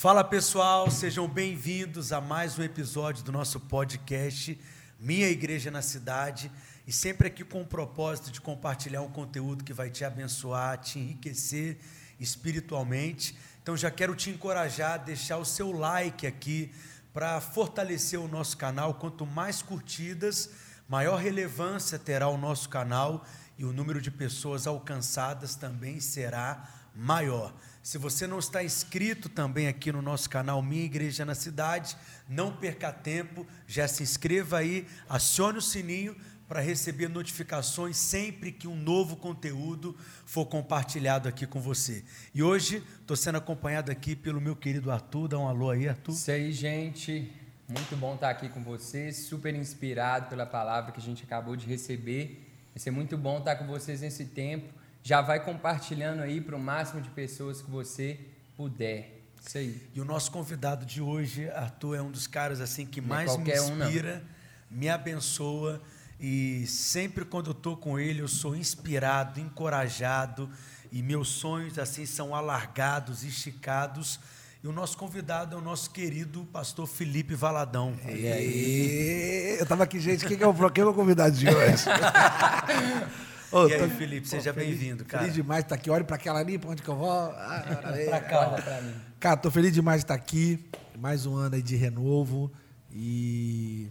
Fala pessoal, sejam bem-vindos a mais um episódio do nosso podcast Minha Igreja na Cidade. E sempre aqui com o propósito de compartilhar um conteúdo que vai te abençoar, te enriquecer espiritualmente. Então já quero te encorajar a deixar o seu like aqui para fortalecer o nosso canal. Quanto mais curtidas, maior relevância terá o nosso canal e o número de pessoas alcançadas também será maior. Se você não está inscrito também aqui no nosso canal Minha Igreja na Cidade, não perca tempo, já se inscreva aí, acione o sininho para receber notificações sempre que um novo conteúdo for compartilhado aqui com você. E hoje estou sendo acompanhado aqui pelo meu querido Arthur. Dá um alô aí, Arthur. Isso aí, gente. Muito bom estar aqui com vocês, super inspirado pela palavra que a gente acabou de receber. Vai ser muito bom estar com vocês nesse tempo. Já vai compartilhando aí para o máximo de pessoas que você puder. Isso aí. E o nosso convidado de hoje, Arthur, é um dos caras assim que mais me inspira, um, me abençoa e sempre quando eu estou com ele, eu sou inspirado, encorajado, e meus sonhos assim são alargados, esticados. E o nosso convidado é o nosso querido pastor Felipe Valadão. E aí? Eu estava aqui, gente, quem é o, quem é o convidado de hoje? Ô, e aí, tô... Felipe, seja bem-vindo, cara. Feliz demais de estar aqui. Olhe para aquela ali, para onde que eu vou. Ah, para cá, olha para mim. Cara, tô feliz demais de estar aqui. Mais um ano aí de renovo. E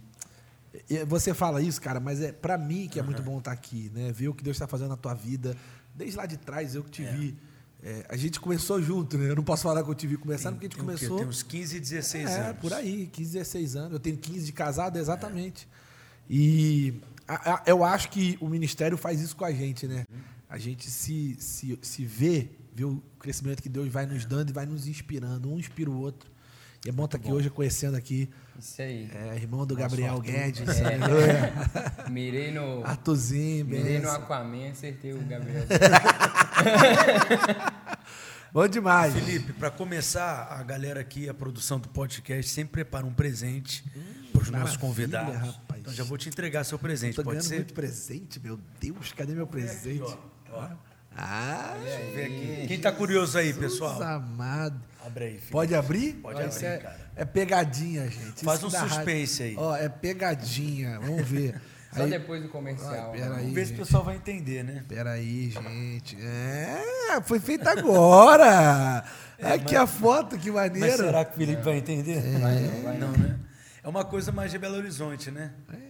você fala isso, cara, mas é para mim que é muito bom estar aqui, né? Ver o que Deus está fazendo na tua vida. Desde lá de trás, eu que te é. vi. É, a gente começou junto, né? Eu não posso falar que eu te vi começando, porque a gente começou. Tem uns 15, 16 é, anos. É, por aí, 15, 16 anos. Eu tenho 15 de casado, exatamente. É. E a, a, eu acho que o ministério faz isso com a gente, né? A gente se, se, se vê, vê o crescimento que Deus vai nos dando e vai nos inspirando. Um inspira o outro. E é bom estar aqui bom. hoje conhecendo aqui. Isso aí. É, irmão do Gabriel Nossa, Guedes. É. mirei no. Artuzinho, Mirei no Aquaman, acertei o Gabriel. bom demais. Felipe, para começar, a galera aqui, a produção do podcast, sempre prepara um presente hum, para os nossos convidados. Rapaz. Então já vou te entregar seu presente, tô pode ser? muito presente, meu Deus, cadê meu presente? Aqui, ó. ó. Ah, Quem está curioso aí, pessoal? amado. Abre aí, filho. Pode abrir? Pode abrir, é, cara. É pegadinha, gente. Faz Isso um suspense rádio. aí. Ó, é pegadinha. Vamos ver. Só aí, depois do comercial. Ó, Vamos ver se o pessoal vai entender, né? Peraí, gente. É, foi feita agora. É, Aqui mas, a foto, que maneiro. Mas será que o Felipe é. vai entender? É. Vai, vai, não, né? É uma coisa mais de Belo Horizonte, né? É.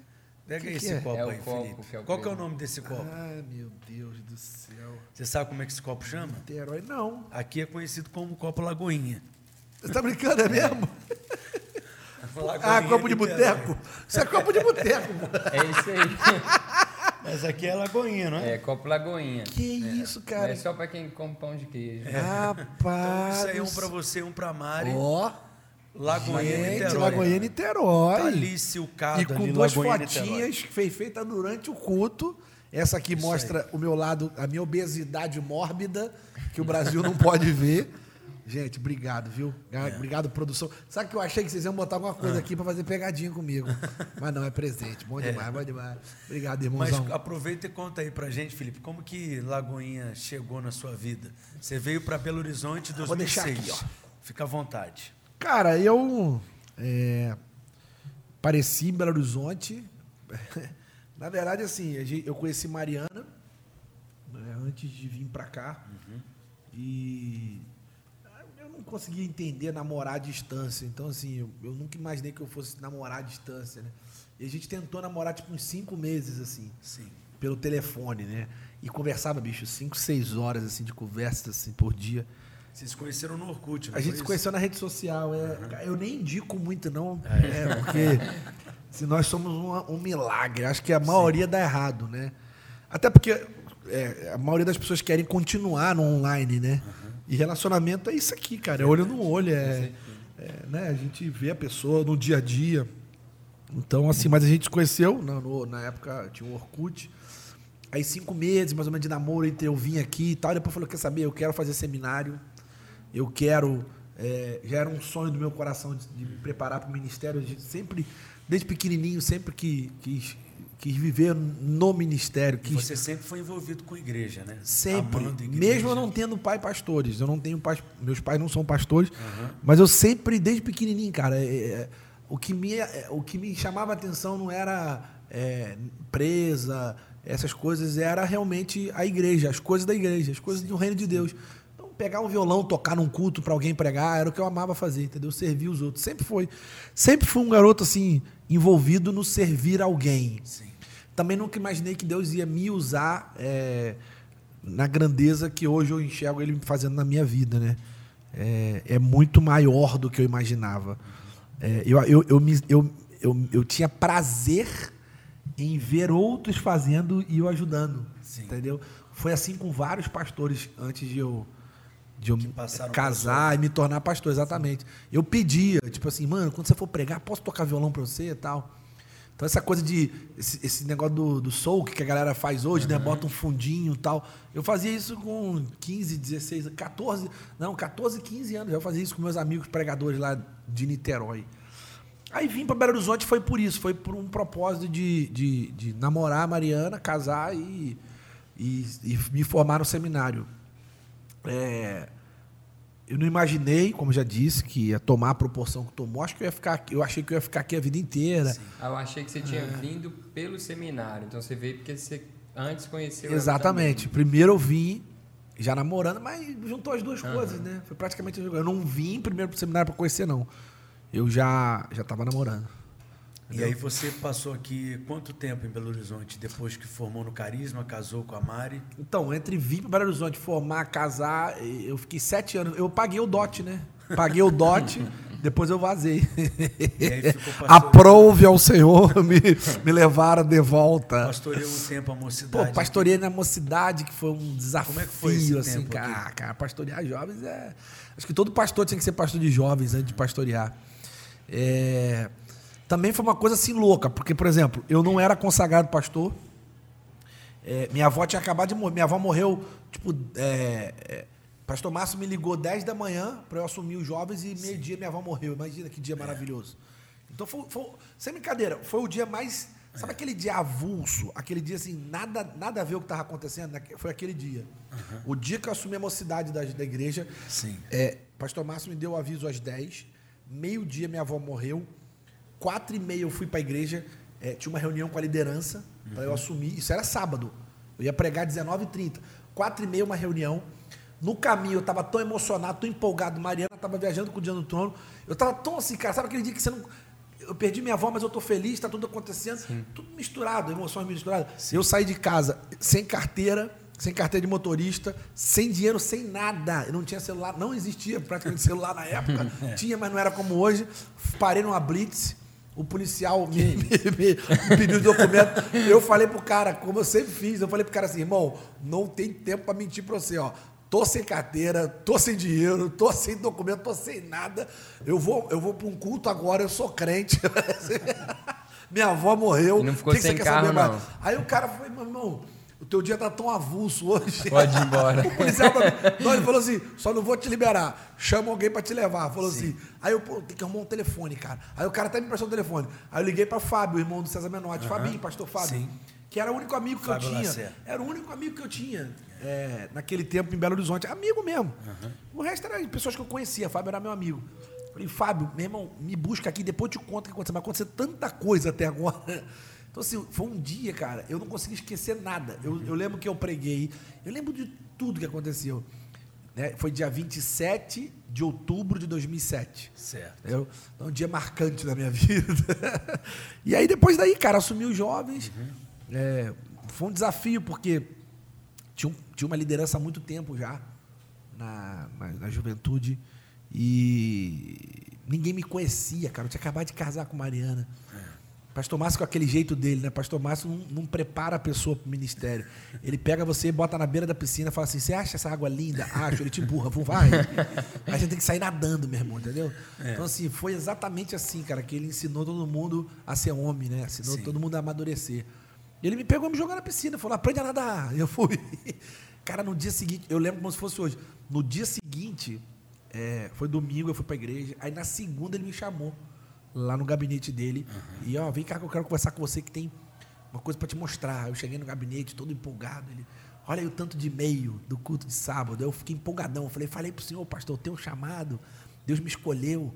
Pega que esse que é? copo é aí, copo, Felipe. Que é Qual que é o nome desse copo? Ai, meu Deus do céu. Você sabe como é que esse copo chama? Niterói, não. Aqui é conhecido como copo Lagoinha. Você tá brincando, é mesmo? ah, copo de boteco? Isso é copo de boteco. É isso aí. Mas aqui é Lagoinha, não é? É, copo Lagoinha. Que é. isso, cara? É só para quem come pão de queijo. É. Rapaz. Então, isso aí é um para você, um para Mari. Ó. Oh. Lagoinha Gente, Niterói. Lagoinha Niterói. Tá ali silcado E com ali, duas Lagoinha fotinhas que foi feita durante o culto. Essa aqui Isso mostra aí. o meu lado, a minha obesidade mórbida, que o Brasil não pode ver. Gente, obrigado, viu? É. Obrigado, produção. Sabe que eu achei que vocês iam botar alguma coisa ah. aqui para fazer pegadinha comigo. Mas não, é presente. Bom é. demais, é. bom demais. Obrigado, irmãozão. Mas aproveita e conta aí pra gente, Felipe, como que Lagoinha chegou na sua vida? Você veio para Belo Horizonte em 2006. Vou deixar aqui, ó. Fica à vontade. Cara, eu é, pareci em Belo Horizonte. Na verdade, assim, eu conheci Mariana né, antes de vir para cá. Uhum. E eu não conseguia entender namorar à distância. Então, assim, eu, eu, nunca imaginei que eu fosse namorar à distância, né? E a gente tentou namorar, tipo, uns cinco meses, assim. Sim. Pelo telefone, né? E conversava, bicho, cinco, seis horas, assim, de conversa, assim, por dia. Vocês se conheceram no Orkut, A gente se conheceu na rede social. É, uhum. Eu nem indico muito, não. É, é porque se nós somos um, um, milagre. Acho que a maioria Sim. dá errado, né? Até porque é, a maioria das pessoas querem continuar no online, né? Uhum. E relacionamento é isso aqui, cara. É olho no olho. É, é, né? A gente vê a pessoa no dia a dia. Então, assim, mas a gente se conheceu, na, no, na época tinha o Orkut. Aí cinco meses, mais ou menos, de namoro entre eu vim aqui e tal. Depois falou, quer saber, eu quero fazer seminário eu quero É, já era um sonho do meu coração de, de me preparar para o ministério. De sempre, desde pequenininho, sempre que quis, quis viver no ministério. Quis, Você sempre foi envolvido com a igreja, né? Sempre. Igreja. Mesmo eu não tendo pai pastores. Eu não tenho pais. Meus pais não são pastores. Mas eu sempre, desde pequenininho, cara, é, é, o, que me, é, o que me chamava a atenção não era é, empresa, essas coisas, era realmente a igreja, as coisas da igreja, as coisas do reino de Deus. Pegar um violão, tocar num culto para alguém pregar, era o que eu amava fazer, entendeu? Servir os outros. Sempre foi. Sempre fui um garoto, assim, envolvido no servir alguém. Sim. Também nunca imaginei que Deus ia me usar é, na grandeza que hoje eu enxergo Ele fazendo na minha vida, né? É, é muito maior do que eu imaginava. É, eu, eu, eu, me- eu, eu, eu tinha prazer em ver outros fazendo e eu ajudando, Sim. entendeu? Foi assim com vários pastores antes de eu de eu casar e me tornar pastor, exatamente. Eu pedia, tipo assim, mano, quando você for pregar, posso tocar violão para você e tal. Então essa coisa de esse, esse negócio do, do soul que a galera faz hoje, né, bota um fundinho e tal. Eu fazia isso com 15, 16, 14, não, 14, 15 anos. Eu fazia isso com meus amigos pregadores lá de Niterói. Aí vim para Belo Horizonte foi por isso, foi por um propósito de, de, de namorar a Mariana, casar e, e, e me formar no seminário. É, eu não imaginei, como já disse, que ia tomar a proporção que tomou. Acho que eu ia ficar, aqui- eu achei que eu ia ficar aqui a vida inteira. Ah, Eu achei que você tinha É. vindo pelo seminário, então você veio porque você antes conheceu Exatamente. Primeiro eu vim já namorando, mas juntou as duas coisas, né? Foi praticamente eu não vim primeiro pro seminário para conhecer não. Eu já já estava namorando. E aí você passou aqui quanto tempo em Belo Horizonte? Depois que formou no Carisma, casou com a Mari? Então, entre vir para Belo Horizonte, formar, casar, eu fiquei sete anos. Eu paguei o dote, né? Paguei o dote, depois eu vazei. Aprove ao Senhor me, me levar de volta. pastoreou um tempo a Pô, mocidade. pastoreei na mocidade, que foi um desafio, Como é que foi esse assim, tempo cara. aqui? cara. Pastorear jovens é. Acho que todo pastor tinha que ser pastor de jovens antes de pastorear. É, Também foi uma coisa assim louca, porque, por exemplo, eu não era consagrado pastor. É, minha avó tinha acabado de morrer. Minha avó morreu, tipo. é, é, Pastor Márcio me ligou 10 da manhã para eu assumir os jovens e meio-dia minha avó morreu. Imagina que dia maravilhoso. Então foi, foi- sem brincadeira, foi o dia mais. Sabe aquele dia avulso? Aquele dia assim, nada, nada a ver o que estava acontecendo? naque- Foi aquele dia. O dia que eu assumi a mocidade da, da igreja, Sim. é, Pastor Márcio me deu o aviso às 10, meio-dia minha avó morreu, quatro e meia eu fui para a igreja, é, tinha uma reunião com a liderança para eu assumir, isso era sábado, eu ia pregar 19h30, quatro e meia uma reunião, no caminho eu estava tão emocionado, tão empolgado, Mariana estava viajando com o dia no trono, eu estava tão assim, cara, sabe aquele dia que você não... Eu perdi minha avó, mas eu estou feliz, está tudo acontecendo, tudo misturado, emoções misturadas. Eu saí de casa sem carteira, sem carteira de motorista, sem dinheiro, sem nada. Eu não tinha celular, não existia praticamente celular na época. Tinha, mas não era como hoje. Parei numa blitz, o policial me, me- me pediu o documento. Eu falei pro cara, como eu sempre fiz, eu falei pro cara assim, irmão, não tem tempo para mentir para você, ó. Tô sem carteira, tô sem dinheiro, tô sem documento, tô sem nada. Eu vou, eu vou para um culto agora, eu sou crente. Minha avó morreu. E não ficou O que que sem você quer carro, saber mais? não. Aí o cara foi, meu irmão, o teu dia tá tão avulso hoje. Pode ir embora. o policial pra mim, não, ele falou assim: só não vou te liberar. Chama alguém pra te levar. Falou assim. Aí eu, pô, tem que arrumar um telefone, cara. Aí o cara até me emprestou o telefone. Aí eu liguei pra Fábio, irmão do César Menotti. Fabinho, pastor Fábio. Sim. Que era o único amigo que Fábio eu tinha. Lacerda. Era o único amigo que eu tinha é, naquele tempo em Belo Horizonte. Amigo mesmo. O resto era pessoas que eu conhecia. Fábio era meu amigo. Falei, Fábio, meu irmão, me busca aqui, depois eu te conto o que aconteceu. Mas aconteceu tanta coisa até agora. Então, assim, foi um dia, cara, eu não consegui esquecer nada. Eu, eu lembro que eu preguei, eu lembro de tudo que aconteceu. Né? Foi dia 27 de outubro de 2007. Certo. Entendeu? É um dia marcante na minha vida. e aí, depois daí, cara, assumi os jovens. É, foi um desafio, porque tinha, um- tinha uma liderança há muito tempo já na, na, na juventude. E ninguém me conhecia, cara. Eu tinha acabado de casar com Mariana. Pastor Márcio com aquele jeito dele, né? Pastor Márcio não, não prepara a pessoa para o ministério. Ele pega você, bota na beira da piscina fala assim: Você acha essa água linda? Acho. Ele te empurra, vamos, vai. Aí a gente tem que sair nadando, meu irmão, entendeu? Então, assim, foi exatamente assim, cara, que ele ensinou todo mundo a ser homem, né? Ensinou Sim. todo mundo a amadurecer. E ele me pegou e me jogou na piscina, falou: Aprende a nadar. Eu fui. Cara, no dia seguinte, eu lembro como se fosse hoje. No dia seguinte, É, foi domingo, eu fui pra igreja. Aí na segunda ele me chamou lá no gabinete dele. E ó, vem cá que eu quero conversar com você que tem uma coisa para te mostrar. Eu cheguei no gabinete todo empolgado. Ele, olha aí o tanto de e-mail do culto de sábado. Eu fiquei empolgadão. Eu falei, falei pro senhor, pastor, eu tenho um chamado. Deus me escolheu.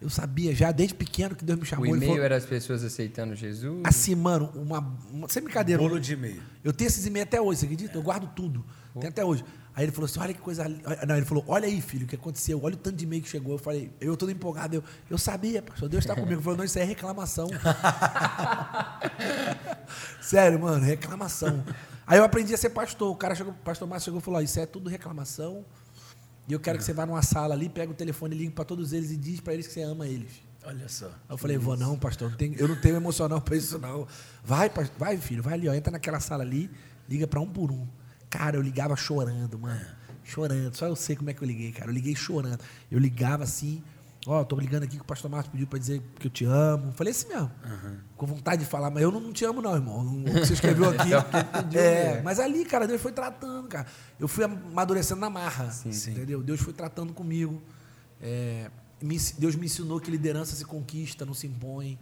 Eu sabia já desde pequeno que Deus me chamou. O e-mail falou, era as pessoas aceitando Jesus? Assim, mano, uma, uma sem brincadeira. Bolo de e-mail. Eu tenho esses e-mails até hoje, você acredita? Eu guardo tudo. Tem até hoje. Aí ele falou assim: olha que coisa. Não, ele falou: olha aí, filho, o que aconteceu? Olha o tanto de e-mail que chegou. Eu falei: eu todo empolgado. Eu, eu sabia, pastor, Deus está comigo. Ele falou: não, isso é reclamação. Sério, mano, reclamação. Aí eu aprendi a ser pastor. O cara chegou, o pastor Márcio chegou e falou: isso é tudo reclamação. E eu quero que você vá numa sala ali, pega o telefone, ligue para todos eles e diz para eles que você ama eles. Olha só. Aí eu falei, vou não, pastor, não tem- eu não tenho emocional para isso não. Vai, vai, filho, vai ali, ó, entra naquela sala ali, liga para um por um. Cara, eu ligava chorando, mano. Chorando. Só eu sei como é que eu liguei, cara. Eu liguei chorando. Eu ligava assim, ó, tô ligando aqui que o pastor Márcio pediu para dizer que eu te amo. Falei assim mesmo. Com vontade de falar, mas eu não, te amo não, irmão. O que você escreveu aqui. Pediu é, mesmo. mas ali, cara, Deus foi tratando, cara. Eu fui amadurecendo na marra, Sim. entendeu? Deus foi tratando comigo. É, Deus me ensinou que liderança se conquista, não se impõe.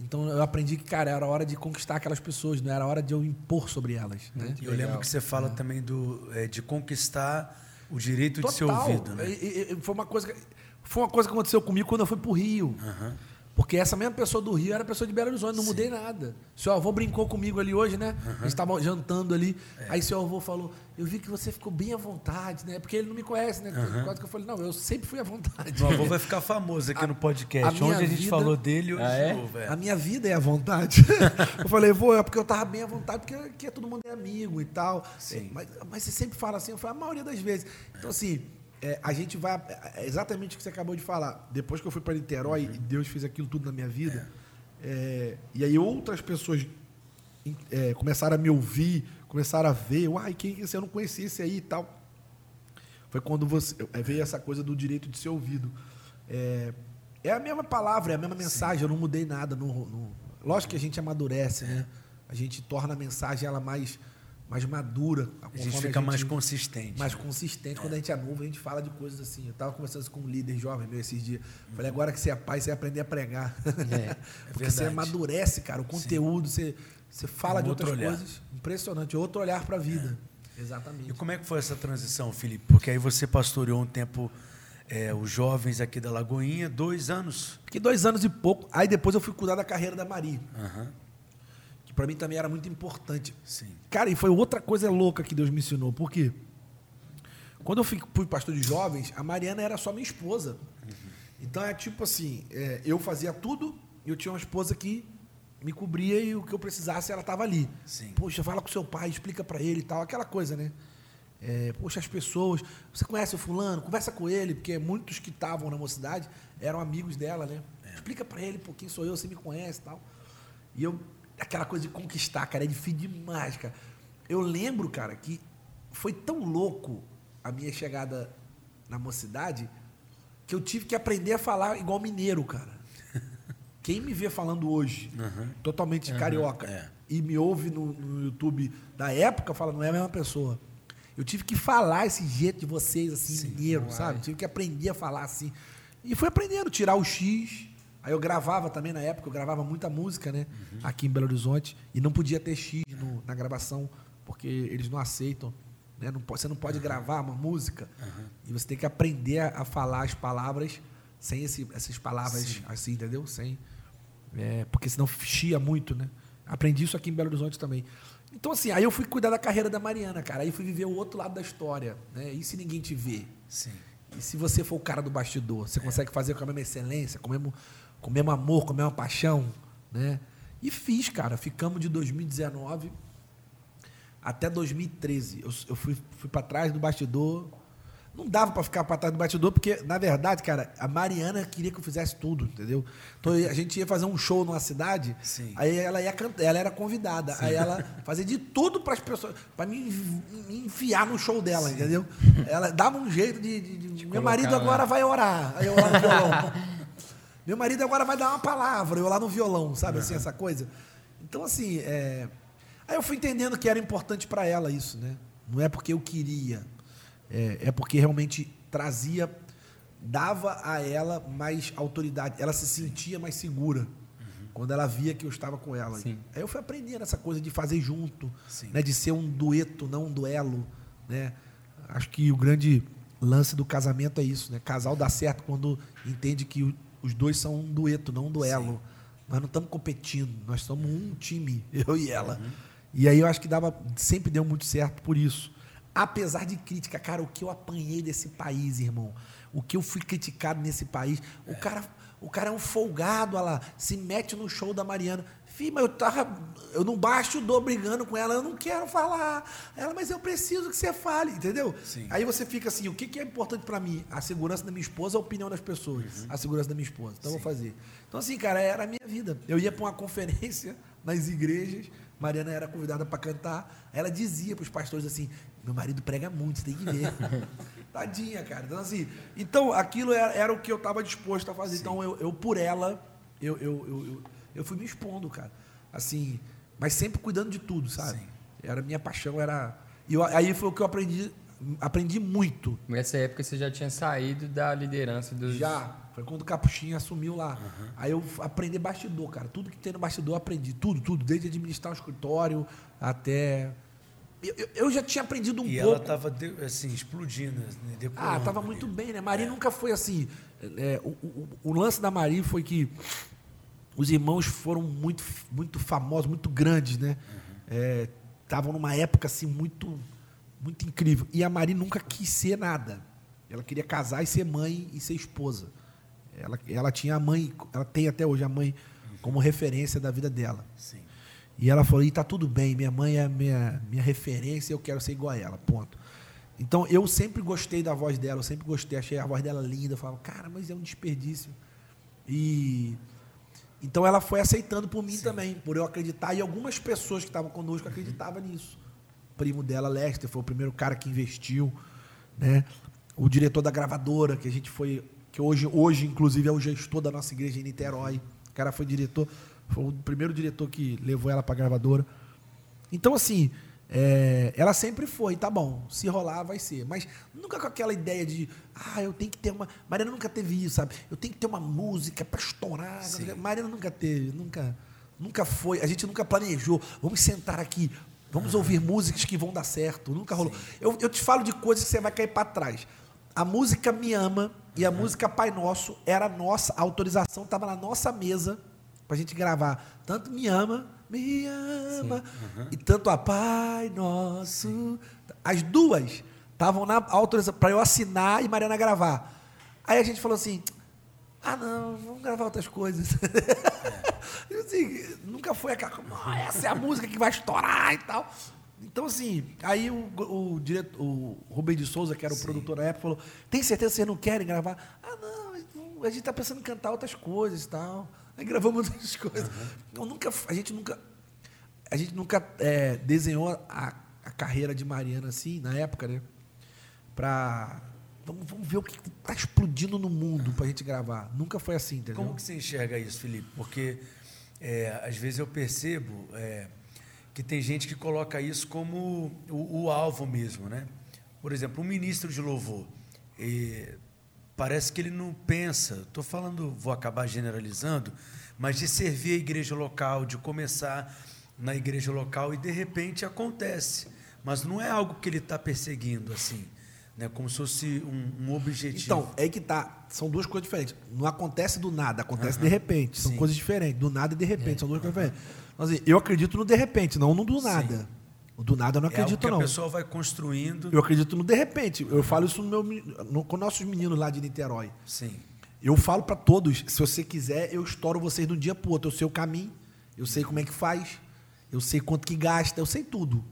Então eu aprendi que, cara, era hora de conquistar aquelas pessoas, não era hora de eu impor sobre elas. Né? E eu lembro que você fala também do, é, de conquistar o direito de ser Total. ouvido, né? E- e- foi, uma coisa que, foi uma coisa que aconteceu comigo quando eu fui pro Rio. Aham. Porque essa mesma pessoa do Rio era pessoa de Belo Horizonte, não mudei nada. Seu avô brincou comigo ali hoje, né? A gente estava jantando ali. É. Aí seu avô falou: Eu vi que você ficou bem à vontade, né? Porque ele não me conhece, né? Quase que eu falei: Não, eu sempre fui à vontade. Meu avô vai ficar famoso aqui no podcast. a Onde a gente vida- falou dele hoje Ah, é? novo, é. A minha vida é à vontade. eu falei, vou, é porque eu tava bem à vontade, porque aqui todo mundo é amigo e tal. Sim. É, Mas, mas você sempre fala assim, eu falo, a maioria das vezes. Então, assim, é, a gente vai. É exatamente o que você acabou de falar. Depois que eu fui para Niterói e Deus fez aquilo tudo na minha vida, é, e aí outras pessoas é, começaram a me ouvir, começaram a ver, uai, quem que é eu não conhecia esse aí e tal. Foi quando você é, veio essa coisa do direito de ser ouvido. É, é a mesma palavra, é a mesma mensagem, eu não mudei nada. No, no- lógico que a gente amadurece, né? A gente torna a mensagem ela mais, mais madura. A gente fica mais gente- consistente. mais consistente. Quando a gente é novo, a gente fala de coisas assim. Eu estava conversando com um líder jovem meu esses dias. Falei, agora que você é pai, você vai aprender a pregar. É, Porque você amadurece, cara, o conteúdo, você, você fala É um de outras olhar. coisas. Impressionante, outro olhar para a vida. E Exatamente. como é que foi essa transição, Felipe? Porque aí você pastoreou um tempo é, os jovens aqui da Lagoinha, dois anos. Fiquei dois anos e pouco. Aí depois eu fui cuidar da carreira da Maria, Aham, que para mim também era muito importante. sim. Cara, e foi outra coisa louca que Deus me ensinou. Por quê? Quando eu fui, fui pastor de jovens, a Mariana era só minha esposa. Então é tipo assim, é, eu fazia tudo e eu tinha uma esposa que me cobria e o que eu precisasse ela estava ali. Sim. Poxa, fala com seu pai, explica para ele e tal, aquela coisa, né? É, poxa, as pessoas, você conhece o fulano, conversa com ele, porque muitos que estavam na mocidade eram amigos dela, né? Explica para ele, pô, quem sou eu, você me conhece e tal. E eu, aquela coisa de conquistar, cara, é difícil demais, cara. Eu lembro, cara, que foi tão louco a minha chegada na mocidade que eu tive que aprender a falar igual mineiro, cara. Quem me vê falando hoje, totalmente carioca, é. e me ouve no, no YouTube da época, fala, não é a mesma pessoa. Eu tive que falar esse jeito de vocês, assim, mineiro, uai. sabe? Tive que aprender a falar assim. E fui aprendendo, tirar o X. Aí eu gravava também na época, eu gravava muita música, né? Aqui em Belo Horizonte. E não podia ter X no- na gravação, porque eles não aceitam. Né? Não você não pode gravar uma música e você tem que aprender a, a falar as palavras sem esse- essas palavras assim, entendeu? Sem, é, porque senão chia muito, né? Aprendi isso aqui em Belo Horizonte também. Então, assim, aí eu fui cuidar da carreira da Mariana, cara. Aí fui viver o outro lado da história, né? E se ninguém te vê? Sim. E se você for o cara do bastidor, você consegue fazer com a mesma excelência, com o mesmo, com o mesmo amor, com a mesma paixão, né? E fiz, cara. Ficamos de 2019 até 2013. Eu, eu fui, fui para trás do bastidor. Não dava para ficar para trás do bastidor, porque, na verdade, cara, a Mariana queria que eu fizesse tudo, entendeu? Então a gente ia fazer um show numa cidade, Sim. aí ela ia cantar, ela era convidada, aí ela fazia de tudo para as pessoas, para me, enfiar no show dela, entendeu? Ela dava um jeito de. de- de- meu marido lá. agora vai orar, aí eu lá violão. meu marido agora vai dar uma palavra, eu lá no violão, sabe assim, essa coisa? Então, assim, é... aí eu fui entendendo que era importante para ela isso, né? Não é porque eu queria, é, é porque realmente trazia dava a ela mais autoridade. Ela se sentia mais segura quando ela via que eu estava com ela. Sim. Aí eu fui aprendendo essa coisa de fazer junto, Sim. né, de ser um dueto, não um duelo. Né? Acho que o grande lance do casamento é isso. Né? Casal dá certo quando entende que o- os dois são um dueto, não um duelo. Nós não estamos competindo, nós somos um time, eu e ela. E aí eu acho que dava, sempre deu muito certo por isso. Apesar de crítica, cara, o que eu apanhei desse país, irmão, o que eu fui criticado nesse país, o cara, o cara é um folgado, olha lá, se mete no show da Mariana. Fih, mas eu tava, eu não baixo o dor brigando com ela, eu não quero falar. Ela, mas eu preciso que você fale, entendeu? Sim. Aí você fica assim, o que, que é importante para mim? A segurança da minha esposa, a opinião das pessoas. A segurança da minha esposa. Então eu vou fazer. Então assim, cara, era a minha vida. Eu ia para uma conferência nas igrejas, Mariana era convidada para cantar. Ela dizia para os pastores assim: "Meu marido prega muito, você tem que ver". Tadinha, cara. Então assim, então aquilo era, era o que eu estava disposto a fazer. Então eu, eu por ela, eu, eu, eu, eu, fui me expondo, cara. Assim, mas sempre cuidando de tudo, sabe? Sim. Era a minha paixão, era. E eu- aí foi o que eu aprendi, aprendi muito. Nessa época você já tinha saído da liderança dos. Já. Foi quando o Capuchinho assumiu lá. Aí eu aprendi bastidor, cara. Tudo que tem no bastidor eu aprendi. Tudo, tudo. Desde administrar um escritório até. Eu, eu- já tinha aprendido um E pouco. ela estava assim, explodindo, né, decolando. Ah, tava muito bem, né? Mari nunca foi assim. é, o, o- o lance da Mari foi que os irmãos foram muito, muito famosos, muito grandes, né? Estavam numa época assim muito, muito incrível. E a Mari nunca quis ser nada. Ela queria casar e ser mãe e ser esposa. Ela, ela tinha a mãe, ela tem até hoje a mãe como referência da vida dela. Sim. E ela falou: e tá tudo bem, minha mãe é minha, minha referência, eu quero ser igual a ela, ponto. Então eu sempre gostei da voz dela, eu sempre gostei, achei a voz dela linda. Eu falava, cara, mas é um desperdício. E. Então ela foi aceitando por mim também, por eu acreditar, e algumas pessoas que estavam conosco acreditavam nisso. O primo dela, Lester, foi o primeiro cara que investiu, né? O diretor da gravadora, que a gente foi, que hoje, hoje inclusive é o gestor da nossa igreja em Niterói. O cara foi diretor, foi o primeiro diretor que levou ela para a gravadora. Então, assim, é, ela sempre foi, tá bom, se rolar, vai ser. Mas nunca com aquela ideia de, ah, eu tenho que ter uma. Mariana nunca teve isso, sabe? Eu tenho que ter uma música para estourar. Sim. Mariana nunca teve, nunca, nunca foi. A gente nunca planejou. Vamos sentar aqui, vamos ouvir músicas que vão dar certo. Nunca rolou. Eu, eu te falo de coisas que você vai cair para trás. A música Me Ama e a música Pai Nosso era nossa, a autorização estava na nossa mesa pra gente gravar. Tanto Me Ama, Me Ama, e tanto a Pai Nosso. As duas estavam na autorização para eu assinar e Mariana gravar. Aí a gente falou assim: ah, não, vamos gravar outras coisas. Eu, assim, nunca foi aquela. "Ah, Essa é a música que vai estourar e tal. Então, assim, aí o, o, diretor, o Rubem de Souza, que era o produtor na época, falou: tem certeza que vocês não querem gravar? Ah, não, a gente está pensando em cantar outras coisas e tal. Aí gravamos outras coisas. Eu nunca, a gente nunca. A gente nunca é, desenhou a, a carreira de Mariana assim, na época, né? Pra. Vamos, vamos ver o que está explodindo no mundo pra gente gravar. Nunca foi assim, entendeu? Como que você enxerga isso, Felipe? Porque é, às vezes eu percebo é, que tem gente que coloca isso como o, o alvo mesmo, né? Por exemplo, um ministro de louvor, é, parece que ele não pensa, estou falando, vou acabar generalizando, mas de servir a igreja local, de começar na igreja local e de repente acontece. Mas não é algo que ele está perseguindo assim, né? como se fosse um, um objetivo. Então, é que tá. São duas coisas diferentes. Não acontece do nada, acontece de repente. São Sim. coisas diferentes. Do nada e de repente. São duas coisas diferentes. Então, assim, eu acredito no de repente, não no do nada. O do nada eu não é acredito, que não. a pessoa vai construindo. Eu acredito no de repente. Eu falo isso no meu, no, com nossos meninos lá de Niterói. Sim. Eu falo para todos, se você quiser, eu estouro vocês de um dia pro outro. Eu sei o caminho, eu sei como é que faz, eu sei quanto que gasta, eu sei tudo.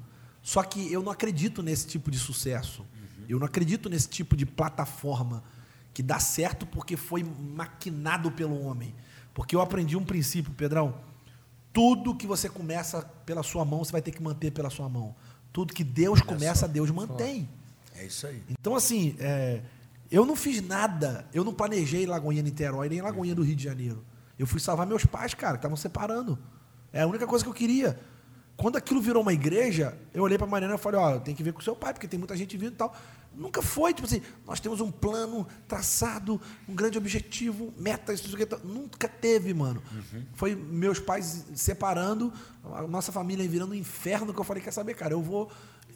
Só que eu não acredito nesse tipo de sucesso. Eu não acredito nesse tipo de plataforma que dá certo porque foi maquinado pelo homem. Porque eu aprendi um princípio, Pedrão. Tudo que você começa pela sua mão, você vai ter que manter pela sua mão. Tudo que Deus começa, Deus mantém. É isso aí. Então, assim, é, eu não fiz nada. Eu não planejei Lagoinha Niterói, nem Lagoinha do Rio de Janeiro. Eu fui salvar meus pais, cara, que estavam separando. É a única coisa que eu queria. Quando aquilo virou uma igreja, eu olhei para Mariana e falei, ó, tem que ver com o seu pai, porque tem muita gente vindo e tal. Nunca foi, tipo assim, nós temos um plano traçado, um grande objetivo, metas, nunca teve, mano. Uhum. Foi meus pais separando, a nossa família virando um inferno, que eu falei, quer saber, cara, eu vou,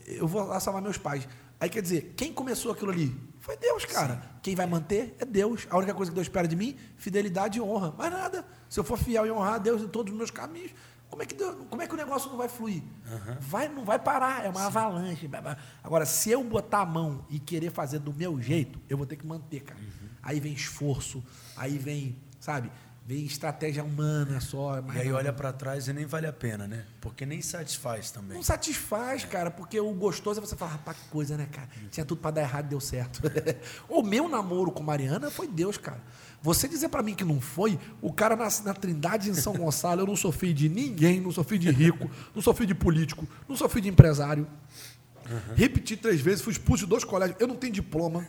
eu vou lá salvar meus pais. Aí quer dizer, quem começou aquilo ali? Foi Deus, cara. Sim. Quem vai manter é Deus. A única coisa que Deus espera de mim, fidelidade e honra. Mais nada. Se eu for fiel e honrar a Deus em todos os meus caminhos, como é que, Deus, como é que o negócio não vai fluir? Uhum. Vai, não vai parar, é uma Sim. avalanche. Agora, se eu botar a mão e querer fazer do meu jeito, eu vou ter que manter, cara. Uhum. Aí vem esforço, aí vem, sabe, vem estratégia humana só. E aí olha para trás e nem vale a pena, né? Porque nem satisfaz também. Não satisfaz, é. cara, porque o gostoso é você falar, rapaz, que coisa, né, cara? Uhum. Tinha tudo para dar errado e deu certo. o meu namoro com Mariana foi Deus, cara. Você dizer para mim que não foi, o cara nasce na Trindade em São Gonçalo, eu não sou filho de ninguém, não sou filho de rico, não sou filho de político, não sou filho de empresário. Uhum. Repeti três vezes, fui expulso de dois colégios. Eu não tenho diploma.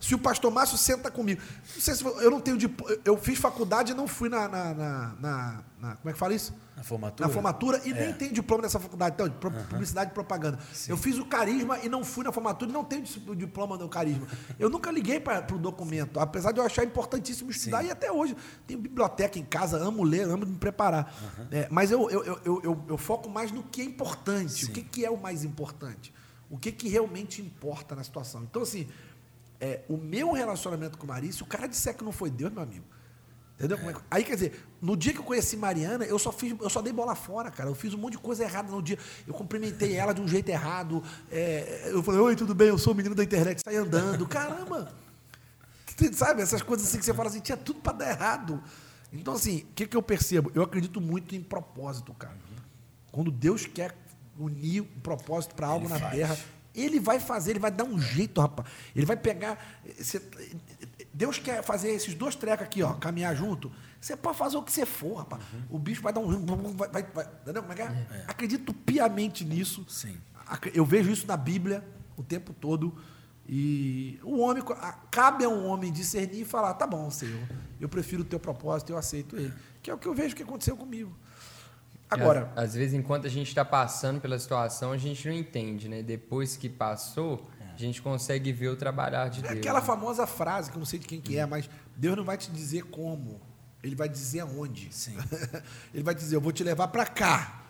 Se o pastor Márcio senta comigo. Não sei se eu não tenho diploma. Eu fiz faculdade e não fui na, na, na, na, na Como é que fala isso? Na formatura? Na formatura e é. nem tenho diploma nessa faculdade. Então, uhum. publicidade e propaganda. Sim. Eu fiz o carisma e não fui na formatura e não tenho diploma no carisma. Eu nunca liguei para o documento, apesar de eu achar importantíssimo estudar Sim. e até hoje. Tenho biblioteca em casa, amo ler, amo me preparar. Uhum. É, mas eu, eu, eu, eu, eu, foco mais no que é importante. Sim. O que, que é o mais importante? O que, que realmente importa na situação? Então, assim, é, o meu relacionamento com Maria, se o cara disser que não foi Deus, meu amigo. Entendeu? É. Aí, quer dizer, no dia que eu conheci Mariana, eu só fiz, eu só dei bola fora, cara. Eu fiz um monte de coisa errada no dia. Eu cumprimentei ela de um jeito errado. É, eu falei, oi, tudo bem? Eu sou o menino da internet, sai andando. Caramba! Sabe, essas coisas assim que você fala assim, tinha tudo para dar errado. Então, assim, o que, que eu percebo? Eu acredito muito em propósito, cara. Quando Deus quer unir um propósito para algo ele na faz. terra. Ele vai fazer, ele vai dar um jeito, rapaz. Ele vai pegar. Deus quer fazer esses dois trecos aqui, ó, caminhar junto. Você pode fazer o que você for, rapaz. Uhum. O bicho vai dar um. Vai, vai, vai, entendeu como é que é? é? Acredito piamente nisso. Sim. Eu vejo isso na Bíblia o tempo todo. E o homem, cabe a um homem discernir e falar: tá bom, Senhor, eu prefiro o teu propósito, eu aceito ele. Que é o que eu vejo que aconteceu comigo. Agora. Às, às vezes, enquanto a gente está passando pela situação, a gente não entende, né? Depois que passou, a gente consegue ver o trabalhar de é Deus. Aquela né? famosa frase, que eu não sei de quem que é, mas Deus não vai te dizer como. Ele vai dizer aonde. Sim. Ele vai dizer, eu vou te levar para cá.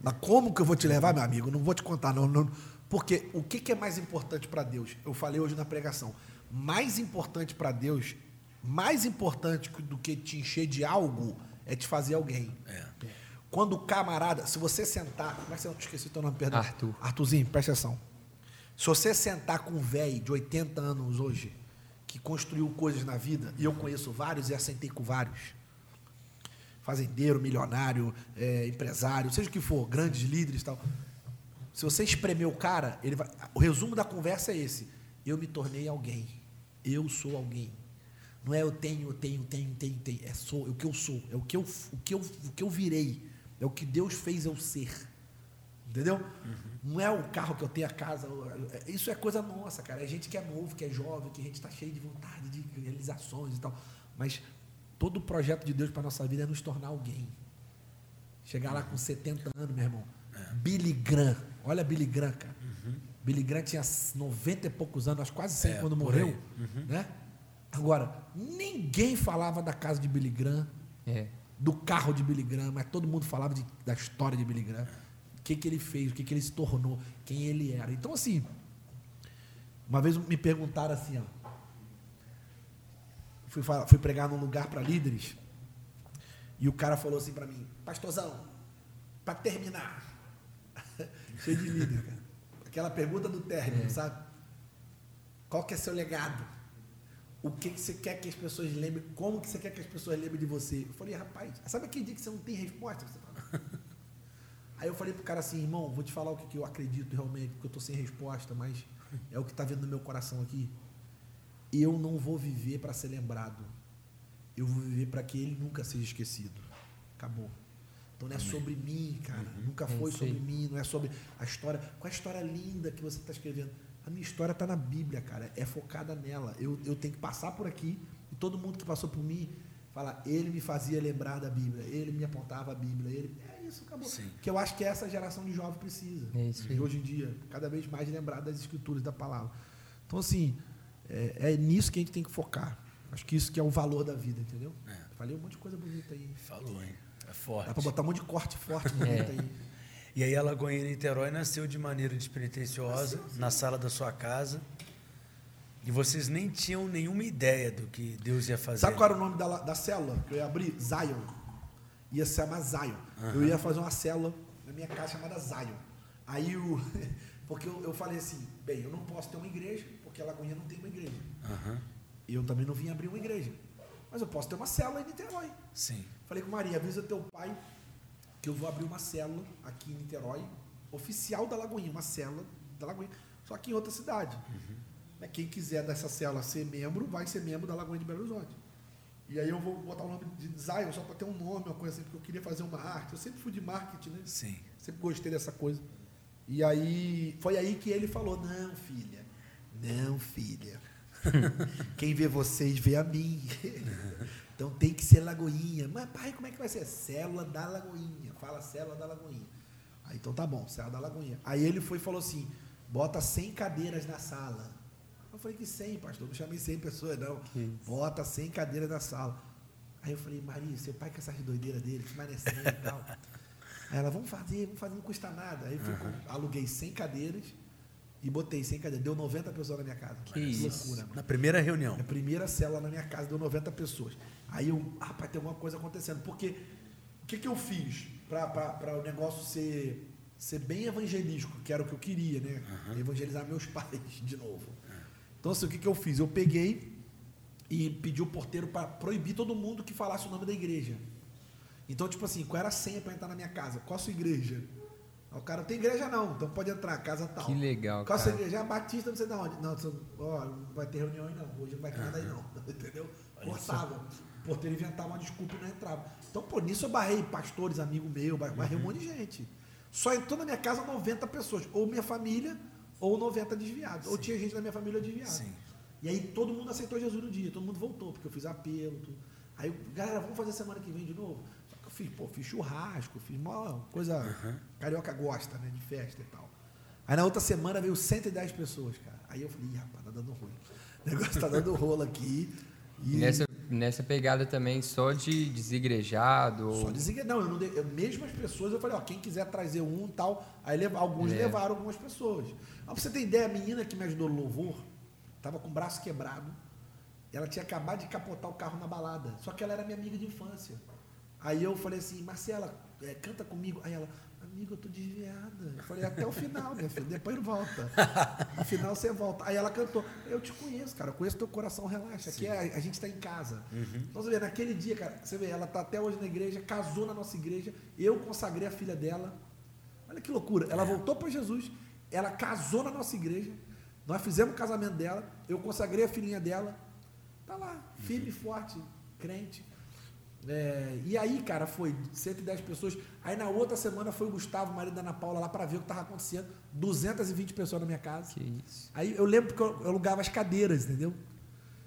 Mas como que eu vou te levar, meu amigo? Não vou te contar, não. não. Porque o que, que é mais importante para Deus? Eu falei hoje na pregação. Mais importante para Deus, mais importante do que te encher de algo, é te fazer alguém. É. Quando o camarada, se você sentar, como é que você não esqueci o teu nome, perdão? Arthur. Arthurzinho, presta atenção. Se você sentar com um velho de 80 anos hoje, que construiu coisas na vida, e eu conheço vários e assentei com vários, fazendeiro, milionário, é, empresário, seja o que for, grandes líderes e tal. Se você espremer o cara, ele vai, o resumo da conversa é esse. Eu me tornei alguém. Eu sou alguém. Não é eu tenho, eu tenho, tenho, tenho, tenho. É sou, é o que eu sou, é o que eu, o que eu, o que eu virei. É o que Deus fez eu ser. Entendeu? Uhum. Não é o carro que eu tenho, a casa. Isso é coisa nossa, cara. É gente que é novo, que é jovem, que a gente está cheio de vontade, de realizações e tal. Mas todo o projeto de Deus para a nossa vida é nos tornar alguém. Chegar lá com 70 anos, meu irmão. É. Billy Graham. Olha Billy Graham, cara. Uhum. Billy Graham tinha 90 e poucos anos, quase 100 é, quando morreu. Uhum. Né? Agora, ninguém falava da casa de Billy Graham. É do carro de Billy Graham, mas todo mundo falava de, da história de Billy Graham. O que, que ele fez, o que, que ele se tornou, quem ele era. Então, assim, uma vez me perguntaram assim, ó, fui, falar, fui pregar num lugar para líderes, e o cara falou assim para mim, pastorzão, para terminar, cheio de líder, cara. Aquela pergunta do término, é. sabe? Qual que é seu legado? o que, que você quer que as pessoas lembrem, como que você quer que as pessoas lembrem de você. Eu falei, rapaz, sabe aquele dia que você não tem resposta? Aí eu falei pro cara assim, irmão, vou te falar o que, que eu acredito realmente, porque eu estou sem resposta, mas é o que está vendo no meu coração aqui. Eu não vou viver para ser lembrado. Eu vou viver para que ele nunca seja esquecido. Acabou. Então não é sobre mim, cara. Uhum. Nunca foi sobre mim, não é sobre a história. Qual é a história linda que você está escrevendo? A minha história está na Bíblia, cara. É focada nela. Eu, eu tenho que passar por aqui e todo mundo que passou por mim Fala, ele me fazia lembrar da Bíblia, ele me apontava a Bíblia, ele. É isso, acabou. Sim. Que eu acho que essa geração de jovem precisa. É isso. E hoje em dia, cada vez mais lembrar das escrituras da palavra. Então, assim, é, é nisso que a gente tem que focar. Acho que isso que é o valor da vida, entendeu? É. Falei um monte de coisa bonita aí. Falou, hein? É forte. Dá pra botar um monte de corte forte bonito aí. E aí a Lagoinha Niterói nasceu de maneira despretensiosa, na sala da sua casa. E vocês nem tinham nenhuma ideia do que Deus ia fazer. Sabe qual era o nome da, da célula que eu ia abrir? Zion. Ia se chamar Zion. Eu ia fazer uma célula na minha casa chamada Zion. Aí o. Porque eu, eu falei assim, bem, eu não posso ter uma igreja, porque a Lagoinha não tem uma igreja. E eu também não vim abrir uma igreja. Mas eu posso ter uma célula em Niterói. Sim. Falei com Maria, avisa teu pai que eu vou abrir uma célula aqui em Niterói, oficial da Lagoinha, uma célula da Lagoinha, só que em outra cidade. Mas Quem quiser dessa célula ser membro, vai ser membro da Lagoinha de Belo Horizonte. E aí eu vou botar o nome de Zion só para ter um nome, uma coisa assim, porque eu queria fazer uma arte. Eu sempre fui de marketing, né? Sim. Sempre gostei dessa coisa. E aí, foi aí que ele falou: Não, filha, não, filha. Quem vê vocês vê a mim. Então tem que ser Lagoinha. Mas, pai, como é que vai ser? Célula da Lagoinha. Fala célula da Lagoinha. Aí, então tá bom, célula da Lagoinha. Aí ele foi e falou assim: bota 100 cadeiras na sala. Eu falei que 100, pastor. Não chamei 100 pessoas, não. Bota 100 cadeiras na sala. Aí eu falei, Maria, seu pai com essas doideiras dele, que mais é 100 e tal. Aí ela, vamos fazer, vamos fazer, não custa nada. Aí eu fui, aluguei 100 cadeiras e botei 100 cadeiras. Deu 90 pessoas na minha casa. Que isso. loucura, mano. Na primeira reunião. Minha primeira célula na minha casa deu 90 pessoas. Aí eu, ah, rapaz, tem alguma coisa acontecendo. Porque o que, que eu fiz para o negócio ser, ser bem evangelístico, que era o que eu queria, né? Evangelizar meus pais de novo. Então, assim, o que, que eu fiz? Eu peguei e pedi o porteiro para proibir todo mundo que falasse o nome da igreja. Então, tipo assim, qual era a senha para entrar na minha casa? Qual a sua igreja? Aí O cara não tem igreja não, então pode entrar, casa tal. Que legal, Qual a sua igreja? Ah, Batista, não sei de onde. Não, você- ó, não vai ter reunião aí não. Hoje não vai ter nada aí não. Entendeu? Cortava. O porteiro inventava uma desculpa e não entrava. Então, pô, nisso eu barrei pastores, amigo meu, bar- barrei um monte de gente. Só entrou na minha casa 90 pessoas. Ou minha família, ou 90 desviados. Ou tinha gente da minha família desviada. Sim. E aí todo mundo aceitou Jesus no dia, todo mundo voltou, porque eu fiz apelo. Tudo. Aí, galera, vamos fazer semana que vem de novo? Só que eu fiz, pô, fiz churrasco, fiz uma coisa. Carioca gosta, né? De festa e tal. Aí na outra semana veio 110 pessoas, cara. Aí eu falei, rapaz, tá dando ruim. O negócio tá dando rolo aqui. E nessa, nessa pegada também só de desigrejado. Só ou- desigre... Não, eu não dei... eu, mesmo as pessoas, eu falei, ó, quem quiser trazer um e tal. Aí alguns É. levaram algumas pessoas. Mas pra você ter ideia, a menina que me ajudou no louvor, tava com o braço quebrado. Ela tinha acabado de capotar o carro na balada. Só que ela era minha amiga de infância. Aí eu falei assim, Marcela, é, canta comigo. Aí ela, amigo, eu tô desviada. Eu falei, até o final, minha filha, depois volta. No final você volta. Aí ela cantou, eu te conheço, cara, eu conheço teu coração, relaxa. Aqui é- a gente está em casa. Então você vê, naquele dia, cara, você vê, ela tá até hoje na igreja, casou na nossa igreja, eu consagrei a filha dela. Olha que loucura. Ela voltou para Jesus, ela casou na nossa igreja, nós fizemos o casamento dela, eu consagrei a filhinha dela. Tá lá, firme e forte, crente. É, e aí, cara, foi 110 pessoas. Aí na outra semana foi o Gustavo, marido da Ana Paula, lá para ver o que estava acontecendo. 220 pessoas na minha casa. Que isso. Aí eu lembro que eu, eu alugava as cadeiras, entendeu?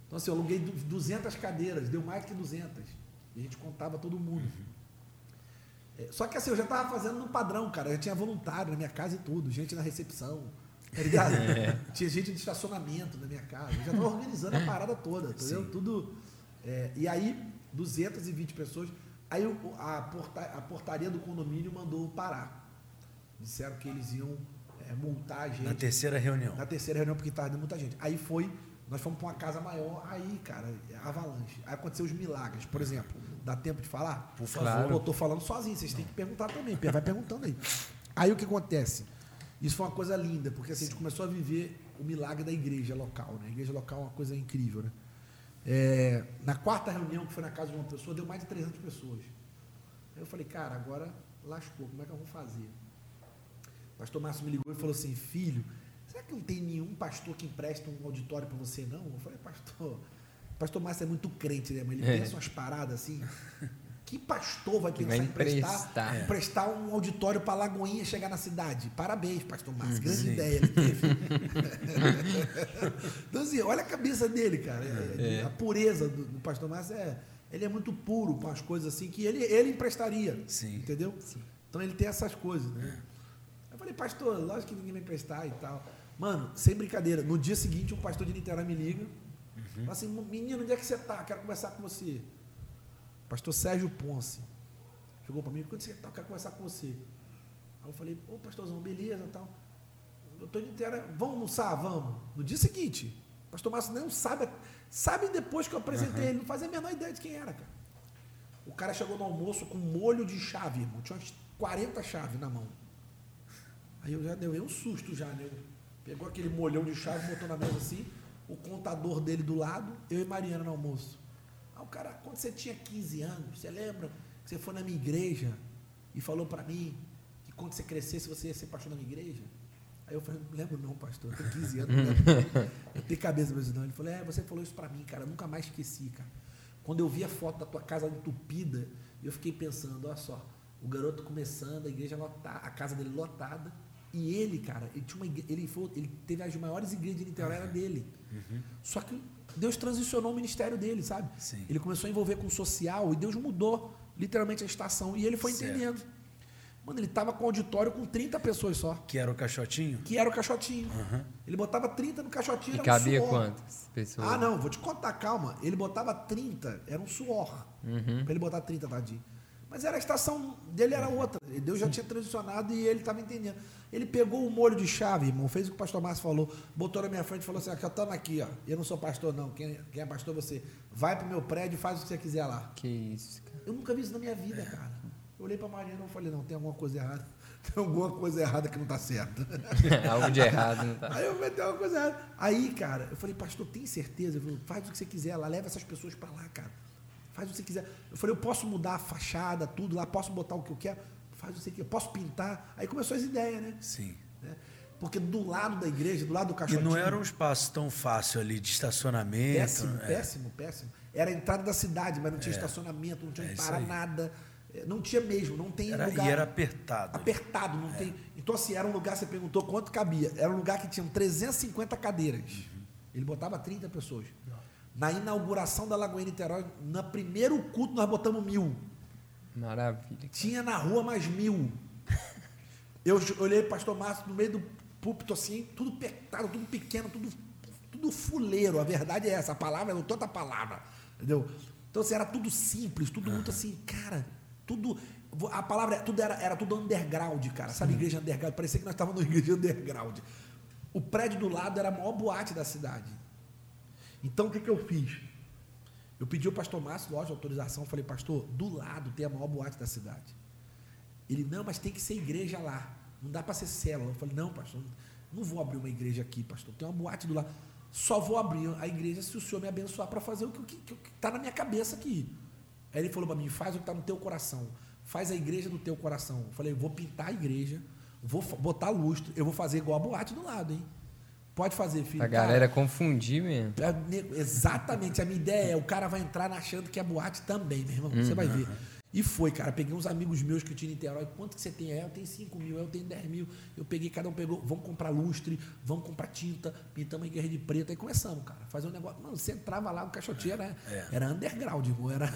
Então assim, eu aluguei du- 200 cadeiras, deu mais que 200. E a gente contava todo mundo. É, só que assim, eu já estava fazendo no padrão, cara. Eu já tinha voluntário na minha casa e tudo, gente na recepção, tá ligado? Tinha gente de estacionamento na minha casa. Eu já estava organizando a parada toda, entendeu? Sim. Tudo. é, e aí, 220 pessoas. Aí a, porta- a portaria do condomínio mandou parar. Disseram que eles iam é, multar a gente. Na terceira reunião. Na terceira reunião, porque estava dando muita gente. Aí foi, nós fomos para uma casa maior, aí, cara, avalanche. Aí aconteceu os milagres. Por exemplo, dá tempo de falar? Por favor. Pô, eu tô falando sozinho, vocês têm que perguntar também. Vai perguntando aí. Aí o que acontece? Isso foi uma coisa linda, porque assim, a gente começou a viver o milagre da igreja local. Né? A igreja local é uma coisa incrível. Né? É, na quarta reunião, que foi na casa de uma pessoa, deu mais de 300 pessoas. Aí eu falei, cara, agora lascou, como é que eu vou fazer? O pastor Márcio me ligou e falou assim, filho, será que não tem nenhum pastor que empresta um auditório para você, não? Eu falei, pastor, pastor Márcio é muito crente, né? Mas ele É. pensa umas paradas assim. Que pastor vai Que pensar vai em emprestar, emprestar. É. emprestar um auditório para Lagoinha chegar na cidade? Parabéns, pastor Márcio. Grande Sim. ideia ele teve. então, assim, olha a cabeça dele, cara. É- A pureza do, do pastor Márcio é, ele é muito puro com as coisas assim que ele, ele emprestaria. Sim. Entendeu? Sim. Então ele tem essas coisas, né? Eu falei, pastor, lógico que ninguém vai emprestar e tal. Mano, sem brincadeira, no dia seguinte um pastor de Niterói me liga. Fala assim, menino, onde é que você tá? Quero conversar com você. Pastor Sérgio Ponce. Chegou para mim, quando você tá? Quero conversar com você. Aí eu falei, ô pastorzão, beleza tal. Eu estou de Niterói, vamos almoçar? Vamos. No dia seguinte, o pastor Márcio não sabe, sabe depois que eu apresentei ele, não fazia a menor ideia de quem era, cara. O cara chegou no almoço com molho de chave, irmão. Tinha umas 40 chaves na mão. Aí eu já dei um susto já, né? Pegou aquele molhão de chave, botou na mesa assim, o contador dele do lado, eu e Mariana no almoço. Aí o cara, quando você tinha 15 anos, você lembra que você foi na minha igreja e falou para mim que quando você crescesse você ia ser pastor na minha igreja? Aí eu falei, não lembro não, pastor, eu tenho 15 anos, não lembro. Eu tenho cabeça mesmo não. Ele falou, é, você falou isso para mim, cara, eu nunca mais esqueci, cara. Quando eu vi a foto da tua casa entupida, eu fiquei pensando, olha só, o garoto começando, a igreja lotada, a casa dele lotada, e ele, cara, ele, tinha uma igreja, ele, foi, ele teve as maiores igrejas de Niterói, era dele. Uhum. Só que Deus transicionou o ministério dele, sabe? Sim. Ele começou a envolver com o social e Deus mudou literalmente a estação. E ele foi Certo. entendendo. Mano, ele tava com um auditório com 30 pessoas só, Que era o caixotinho? que era o caixotinho. Aham. Ele botava 30 no caixotinho. E era um cabia suor. quantas pessoas? Ah, não, vou te contar, calma. Ele botava 30, era um suor. Uhum. Pra ele botar 30, tadinho. Mas era a estação dele era outra. Deus já tinha transicionado e ele estava entendendo. Ele pegou o molho de chave, irmão, fez o que o pastor Márcio falou, botou na minha frente e falou assim: aqui, eu estamos aqui, ó. Eu não sou pastor, não. Quem, quem é pastor é você. Vai pro meu prédio e faz o que você quiser lá. Que isso, cara. Eu nunca vi isso na minha vida, cara. Eu olhei pra Mariana e falei, não, tem alguma coisa errada. Tem alguma coisa errada que não tá certa. Algo de errado, não tá? Aí eu falei, tem alguma coisa errada. Aí, cara, eu falei, pastor, tem certeza? Falou, faz o que você quiser lá, leva essas pessoas pra lá, cara. Faz o que você quiser. Eu falei, eu posso mudar a fachada, tudo lá, posso botar o que eu quero, faz o que você quer, posso pintar. Aí começou as ideias, né? Sim. Né? Porque do lado da igreja, do lado do E caixotinho... não era um espaço tão fácil ali de estacionamento. Péssimo, é. péssimo, péssimo. Era a entrada da cidade, mas não tinha estacionamento, não tinha É aí. nada. É, Não tinha mesmo, não tem Era- lugar. e era apertado. Apertado, não tem. Então, assim, era um lugar, você perguntou quanto cabia. Era um lugar que tinha 350 cadeiras. Ele botava 30 pessoas. Na inauguração da Lagoinha Niterói, no primeiro culto, nós botamos mil. Maravilha. Tinha na rua mais mil. Eu olhei o pastor Márcio no meio do púlpito assim, tudo apertado, tudo pequeno, tudo, tudo fuleiro. A verdade é essa, a palavra é toda a palavra. Entendeu? Então assim, era tudo simples, tudo muito assim, cara, tudo. A palavra, tudo era, era tudo underground, cara. Sabe, igreja underground? Parecia que nós estávamos numa igreja underground. O prédio do lado era a maior boate da cidade. Então o que, que eu fiz? Eu pedi ao pastor Márcio, lógico, autorização, falei, pastor, do lado tem a maior boate da cidade. Ele, não, mas tem que ser igreja lá. Não dá para ser célula. Eu falei, não, pastor, não vou abrir uma igreja aqui, pastor. Tem uma boate do lado. Só vou abrir a igreja se o senhor me abençoar para fazer o que está na minha cabeça aqui. Aí ele falou para mim, faz o que está no teu coração. Faz a igreja do teu coração. Eu falei, vou pintar a igreja, vou botar lustre, eu vou fazer igual a boate do lado, hein? Pode fazer, filho. A Cara, galera confundir mesmo. é, Exatamente, a minha ideia é o cara vai entrar achando que é boate também, meu irmão. Você vai ver. E foi, cara. Peguei uns amigos meus que eu tinha em Niterói. Quanto que você tem? É, eu tenho 5 mil, eu tenho 10 mil. Eu peguei, cada um pegou. Vamos comprar lustre, vamos comprar tinta, pintamos a igreja de preto. Aí começamos, cara. Fazer um negócio. Mano, você entrava lá, o caixotinho era, era underground, irmão. Era.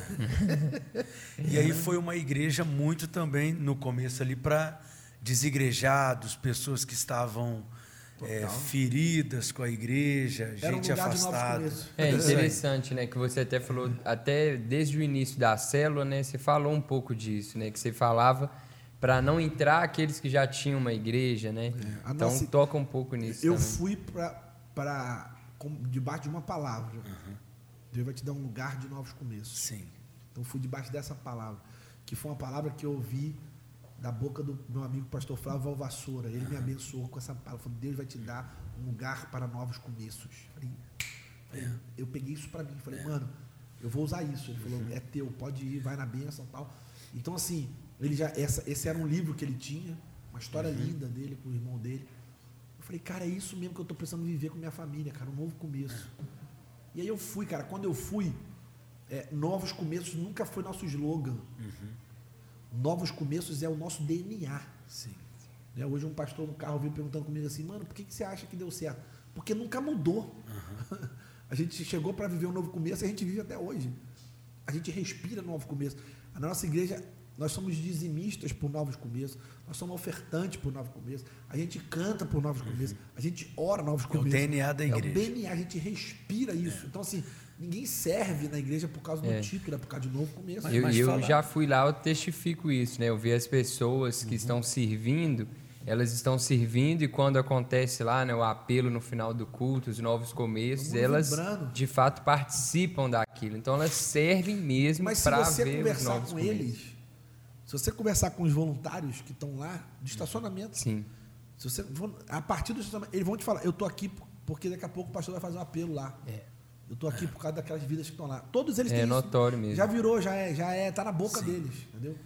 E aí foi uma igreja muito também no começo ali para desigrejados, pessoas que estavam é, feridas com a igreja, Era um gente novos afastada. É aí. interessante, né? Que você até falou, até desde o início da célula, né? Você falou um pouco disso, né? Que você falava para não entrar aqueles que já tinham uma igreja, né? a então nossa- toca um pouco nisso Eu também. fui para. debaixo de uma palavra. Deus vai te dar um lugar de novos começos. Sim. Então fui debaixo dessa palavra, que foi uma palavra que eu ouvi da boca do meu amigo pastor Flávio Valvassoura. Ele me abençoou com essa palavra. Falou, Deus vai te dar um lugar para novos começos. Falei, falei, Eu peguei isso para mim. Falei, mano, eu vou usar isso. Ele falou, é teu, pode ir, vai na bênção e tal. Então, assim, ele já, essa, esse era um livro que ele tinha, uma história linda dele com o irmão dele. Eu falei, cara, é isso mesmo que eu estou precisando viver com minha família, cara, um novo começo. E aí eu fui, cara. Quando eu fui, é, novos começos nunca foi nosso slogan. Novos começos é o nosso DNA. Sim. Né? Hoje um pastor no carro veio perguntando comigo assim, mano, por que, que você acha que deu certo? Porque nunca mudou. a gente chegou para viver um novo começo e a gente vive até hoje. A gente respira novo começo. A nossa igreja, nós somos dizimistas por novos começos, nós somos ofertantes por novos começos, a gente canta por novos começos, a gente ora novos É o começos. DNA da igreja. É o DNA, a gente respira isso. Então, assim, ninguém serve na igreja por causa do É. título, é por causa de novo começo. Mas- Eu, mas eu já fui lá, eu testifico isso, né? Eu vi as pessoas Uhum. que estão servindo, elas estão servindo e quando acontece lá, né, o apelo no final do culto, os novos começos, elas vibrando. de fato participam daquilo. Então elas servem mesmo Mas se para você ver os conversar novos com começos. eles, se você conversar com os voluntários que estão lá, de estacionamento, Sim. se você for- a partir do estacionamento, eles vão te falar, eu tô aqui porque daqui a pouco o pastor vai fazer um apelo lá. Eu tô aqui por causa daquelas vidas que estão lá. Todos eles É têm isso. notório mesmo. Já virou, já é, já é, tá na boca deles, entendeu?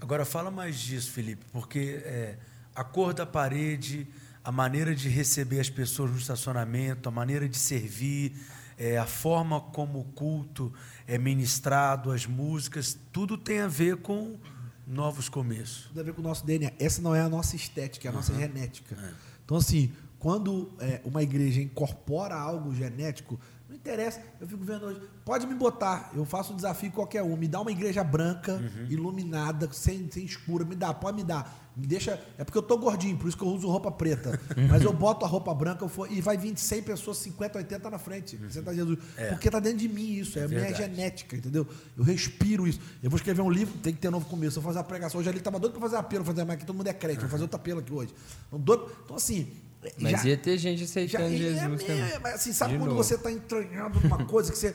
Agora fala mais disso, Felipe, porque é, a cor da parede, a maneira de receber as pessoas no estacionamento, a maneira de servir, é, a forma como o culto é ministrado, as músicas, tudo tem a ver com novos começos. Tudo a ver com o nosso DNA. Essa não é a nossa estética, é a nossa genética. É. Então, assim, quando é, uma igreja incorpora algo genético, interessa. Eu fico vendo hoje. Pode me botar, eu faço um desafio qualquer um. Me dá uma igreja branca, Uhum. iluminada, sem, sem escura. Me dá, pode me dar. Me deixa. É porque eu tô gordinho, por isso que eu uso roupa preta. Mas eu boto a roupa branca eu for, e vai vir 100 pessoas, 50, 80 na frente. Senta Jesus. Porque tá dentro de mim isso. É, a minha Uhum. genética, entendeu? Eu respiro isso. Eu vou escrever um livro, tem que ter novo começo. Eu vou fazer uma pregação. Hoje ali estava doido para fazer apelo, fazer, mas aqui todo mundo é crente. Vou fazer outro apelo aqui hoje. Então, doido- então assim. Mas já- ia ter gente já, aceitando é, Jesus é, também. mas assim, sabe De quando novo. você está entranhado numa coisa que você.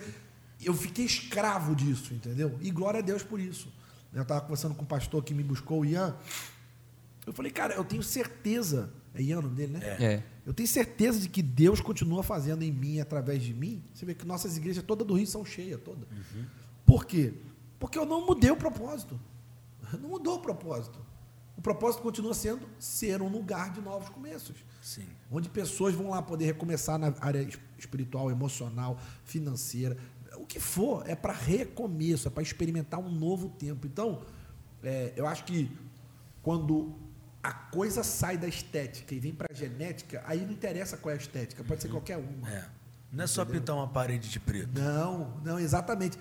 Eu fiquei escravo disso, entendeu? E glória a Deus por isso. Eu estava conversando com o pastor que me buscou, o Ian. Eu falei, cara, eu tenho certeza. É Ian o nome dele, né? É. Eu tenho certeza de que Deus continua fazendo em mim, através de mim. Você vê que nossas igrejas todas do Rio são cheias, todas. Por quê? Porque eu não mudei o propósito. Não mudou o propósito. O propósito continua sendo ser um lugar de novos começos. Sim. Onde pessoas vão lá poder recomeçar na área es- espiritual, emocional, financeira. O que for, é para recomeço, é para experimentar um novo tempo. Então, é, eu acho que quando a coisa sai da estética e vem para a genética, aí não interessa qual é a estética, pode ser qualquer uma. É. Não é só pintar uma parede de preto. Não, não, exatamente.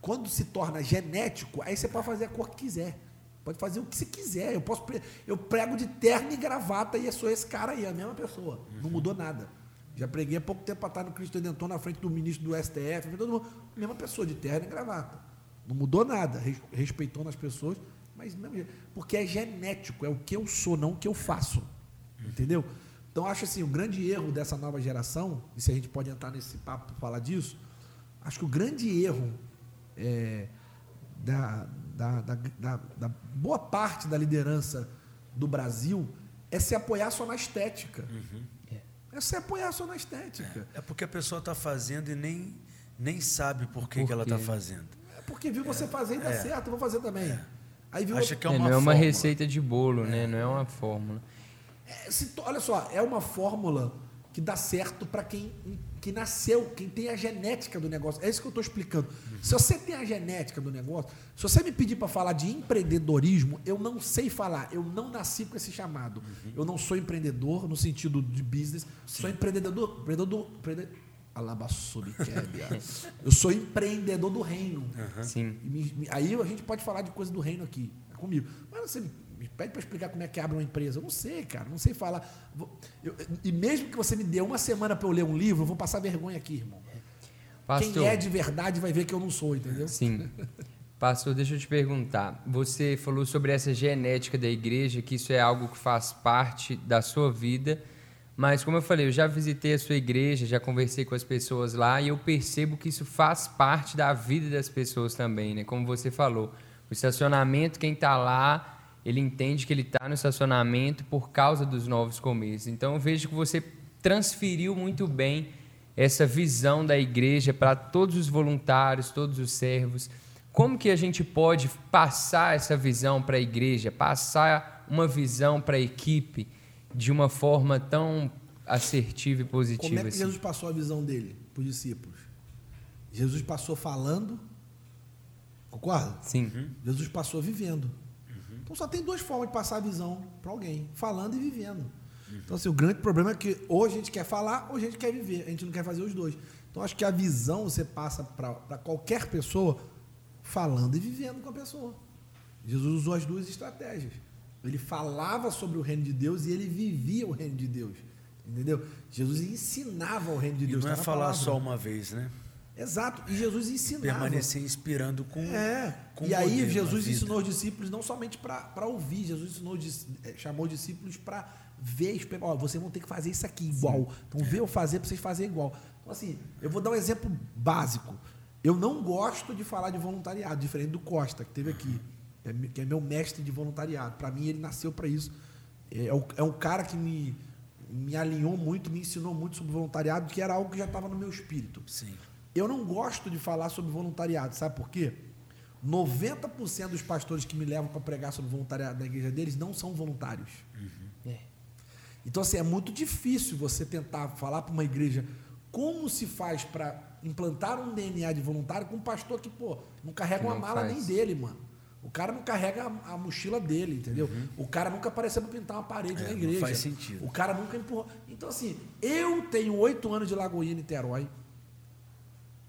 Quando se torna genético, aí você pode fazer a cor que quiser. Pode fazer o que você quiser. Eu posso eu prego de terno e gravata e eu sou esse cara aí, a mesma pessoa. Não mudou nada. Já preguei há pouco tempo atrás no Cristo Redentor na frente do ministro do STF, todo mundo, mesma pessoa de terno e gravata. Não mudou nada, res- respeitando as pessoas, mas não, porque é genético, é o que eu sou, não o que eu faço. Entendeu? Então acho assim, o grande erro dessa nova geração, e se a gente pode entrar nesse papo para falar disso, acho que o grande erro é, da, da, da, da- da boa parte da liderança do Brasil é se apoiar só na estética. É se apoiar só na estética. É porque a pessoa está fazendo e nem, nem sabe por que, Por que ela está fazendo. É porque viu você fazer e dá certo, eu vou fazer também. Aí viu Acha que é É, uma não é uma fórmula. receita de bolo, né? Não é uma fórmula. É, se olha só, é uma fórmula que dá certo para quem que nasceu, quem tem a genética do negócio. É isso que eu estou explicando. Se você tem a genética do negócio, se você me pedir para falar de empreendedorismo, eu não sei falar. Eu não nasci com esse chamado. Eu não sou empreendedor no sentido de business. Sou empreendedor, empreendedor, empreendedor. Eu sou empreendedor do reino. Sim. Me- me- aí a gente pode falar de coisa do reino aqui, é comigo. Mas você me pede para explicar como é que abre uma empresa. Eu não sei, cara, não sei falar. Eu- e mesmo que você me dê uma semana para eu ler um livro, eu vou passar vergonha aqui, irmão. Pastor, Quem é de verdade vai ver que eu não sou, entendeu? Sim. Pastor, deixa eu te perguntar. Você falou sobre essa genética da igreja, que isso é algo que faz parte da sua vida. Mas, como eu falei, eu já visitei a sua igreja, já conversei com as pessoas lá e eu percebo que isso faz parte da vida das pessoas também, né? Como você falou, o estacionamento, quem está lá, ele entende que ele está no estacionamento por causa dos novos começos. Então, eu vejo que você transferiu muito bem essa visão da igreja para todos os voluntários, todos os servos. Como que a gente pode passar essa visão para a igreja, passar uma visão para a equipe de uma forma tão assertiva e Como positiva é que assim? Jesus passou a visão dele para os discípulos? Jesus passou falando, concorda? Sim, Jesus passou vivendo. Então só tem duas formas de passar a visão para alguém: falando e vivendo. Então, assim, o grande problema é que ou a gente quer falar ou a gente quer viver. A gente não quer fazer os dois. Então acho que a visão você passa para qualquer pessoa falando e vivendo com a pessoa. Jesus usou as duas estratégias. Ele falava sobre o reino de Deus e ele vivia o reino de Deus. Entendeu? Jesus ensinava o reino de Deus. E não é falar só uma vez, né? Exato. E Jesus ensinava. Permanecer inspirando com. É. com e aí Jesus ensinou os discípulos não somente para ouvir, Jesus ensinou, é, chamou os discípulos para ver. Ó, vocês vão ter que fazer isso aqui igual. Sim. Então, é. ver eu fazer para vocês fazerem igual. Então, assim, eu vou dar um exemplo básico. Eu não gosto de falar de voluntariado, diferente do Costa, que teve aqui, que é meu mestre de voluntariado. Para mim, ele nasceu para isso. É, é um cara que me, me alinhou muito, me ensinou muito sobre voluntariado, que era algo que já estava no meu espírito. Sim. Eu não gosto de falar sobre voluntariado, sabe por quê? 90% dos pastores que me levam para pregar sobre voluntariado na igreja deles não são voluntários. Uhum. É. Então, assim, é muito difícil você tentar falar para uma igreja como se faz para implantar um DNA de voluntário com um pastor que, pô, não carrega uma mala faz. nem dele, mano. O cara não carrega a, a mochila dele, entendeu? Uhum. O cara nunca apareceu para pintar uma parede é, na igreja. Não faz sentido. O cara nunca empurrou. Então, assim, eu tenho oito anos de Lagoinha, Niterói.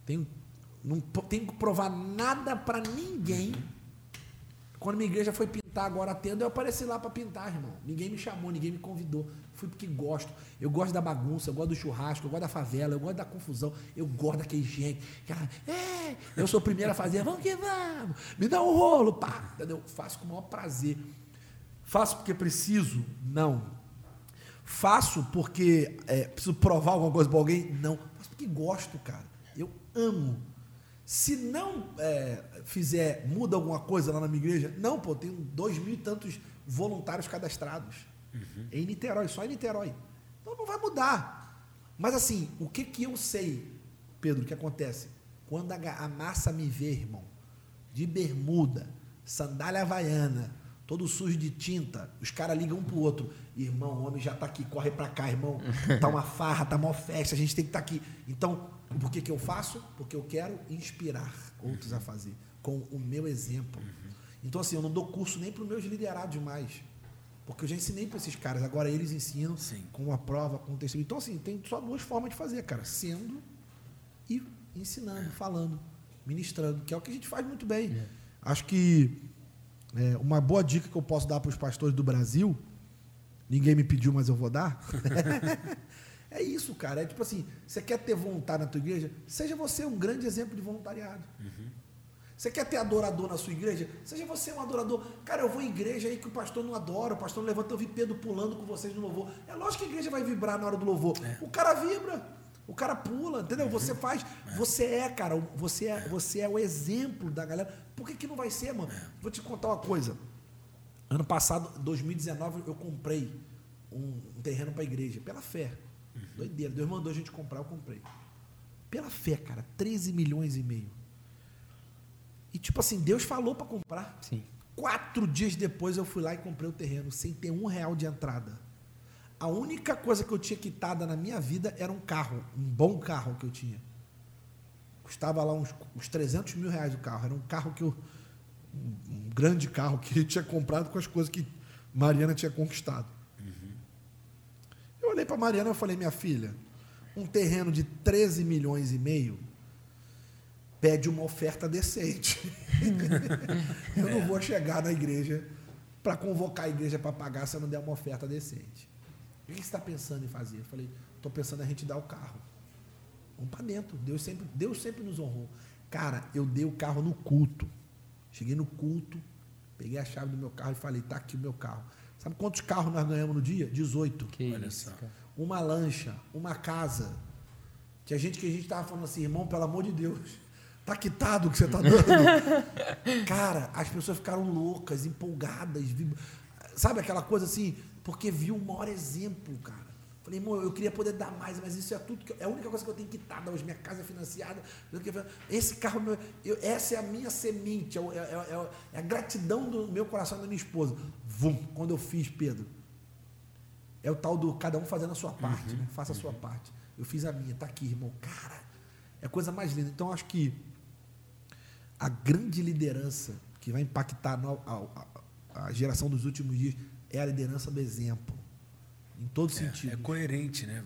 Tenho, não tenho que provar nada para ninguém. Quando minha igreja foi pintar agora a tenda, eu apareci lá para pintar, irmão. Ninguém me chamou, ninguém me convidou. Fui porque gosto. Eu gosto da bagunça, eu gosto do churrasco, eu gosto da favela, eu gosto da confusão, eu gosto daquele gente. Cara, é, eu sou o primeiro a fazer, vamos que vamos, me dá um rolo, pá. Entendeu? Faço com o maior prazer. Faço porque preciso? Não. Faço porque é, preciso provar alguma coisa para alguém? Não. Faço porque gosto, cara amo. Se não é, fizer, muda alguma coisa lá na minha igreja, não, pô, tem dois mil e tantos voluntários cadastrados. Uhum. Em Niterói, só em Niterói. Então não vai mudar. Mas assim, o que, que eu sei, Pedro, que acontece? Quando a, a massa me vê, irmão, de bermuda, sandália havaiana, todo sujo de tinta, os caras ligam um pro outro. Irmão, o homem já tá aqui, corre para cá, irmão. Tá uma farra, tá uma festa, a gente tem que estar tá aqui. Então, por que, que eu faço? Porque eu quero inspirar outros a fazer, com o meu exemplo. Então, assim, eu não dou curso nem para os meus liderados mais. Porque eu já ensinei para esses caras, agora eles ensinam Sim. com uma prova, com um testemunho. Então, assim, tem só duas formas de fazer, cara: sendo e ensinando, falando, ministrando, que é o que a gente faz muito bem. É. Acho que é, uma boa dica que eu posso dar para os pastores do Brasil, ninguém me pediu, mas eu vou dar. É isso, cara. É tipo assim, você quer ter vontade na tua igreja? Seja você um grande exemplo de voluntariado. Uhum. Você quer ter adorador na sua igreja? Seja você um adorador. Cara, eu vou em igreja aí que o pastor não adora, o pastor não levanta, eu vi Pedro pulando com vocês no louvor. É lógico que a igreja vai vibrar na hora do louvor. É. O cara vibra, o cara pula, entendeu? Uhum. Você faz, é. você é, cara, você é, você é o exemplo da galera. Por que, que não vai ser, mano? É. Vou te contar uma coisa. Ano passado, 2019, eu comprei um, um terreno para a igreja, pela fé. Uhum. Doideira. Deus mandou a gente comprar, eu comprei. Pela fé, cara, 13 milhões e meio. E tipo assim, Deus falou para comprar. Sim. Quatro dias depois eu fui lá e comprei o terreno, sem ter um real de entrada. A única coisa que eu tinha quitada na minha vida era um carro, um bom carro que eu tinha. Custava lá uns, uns 300 mil reais o carro. Era um carro que eu. Um, um grande carro que eu tinha comprado com as coisas que Mariana tinha conquistado olhei para Mariana e falei, minha filha, um terreno de 13 milhões e meio pede uma oferta decente. eu não vou chegar na igreja para convocar a igreja para pagar se eu não der uma oferta decente. O que você está pensando em fazer? Eu falei, estou pensando a gente dar o carro. Vamos para dentro. Deus sempre, Deus sempre nos honrou. Cara, eu dei o carro no culto. Cheguei no culto, peguei a chave do meu carro e falei, está aqui o meu carro. Sabe quantos carros nós ganhamos no dia? 18. Que Olha isso, só. Uma lancha, uma casa. Tinha gente que a gente estava falando assim, irmão, pelo amor de Deus, tá quitado o que você está dando. Cara, as pessoas ficaram loucas, empolgadas. Sabe aquela coisa assim? Porque viu o maior exemplo, cara. Falei, irmão, eu queria poder dar mais, mas isso é tudo. Que, é a única coisa que eu tenho que dar hoje. Minha casa é financiada. Esse carro, meu, eu, essa é a minha semente, é, é, é, é, a gratidão do meu coração da minha esposa. Vum, quando eu fiz, Pedro. É o tal do cada um fazendo a sua parte, uhum, né? faça a sua uhum. parte. Eu fiz a minha, está aqui, irmão. Cara, é a coisa mais linda. Então, acho que a grande liderança que vai impactar a, a, a geração dos últimos dias é a liderança do exemplo em todo é, sentido. É coerente, né?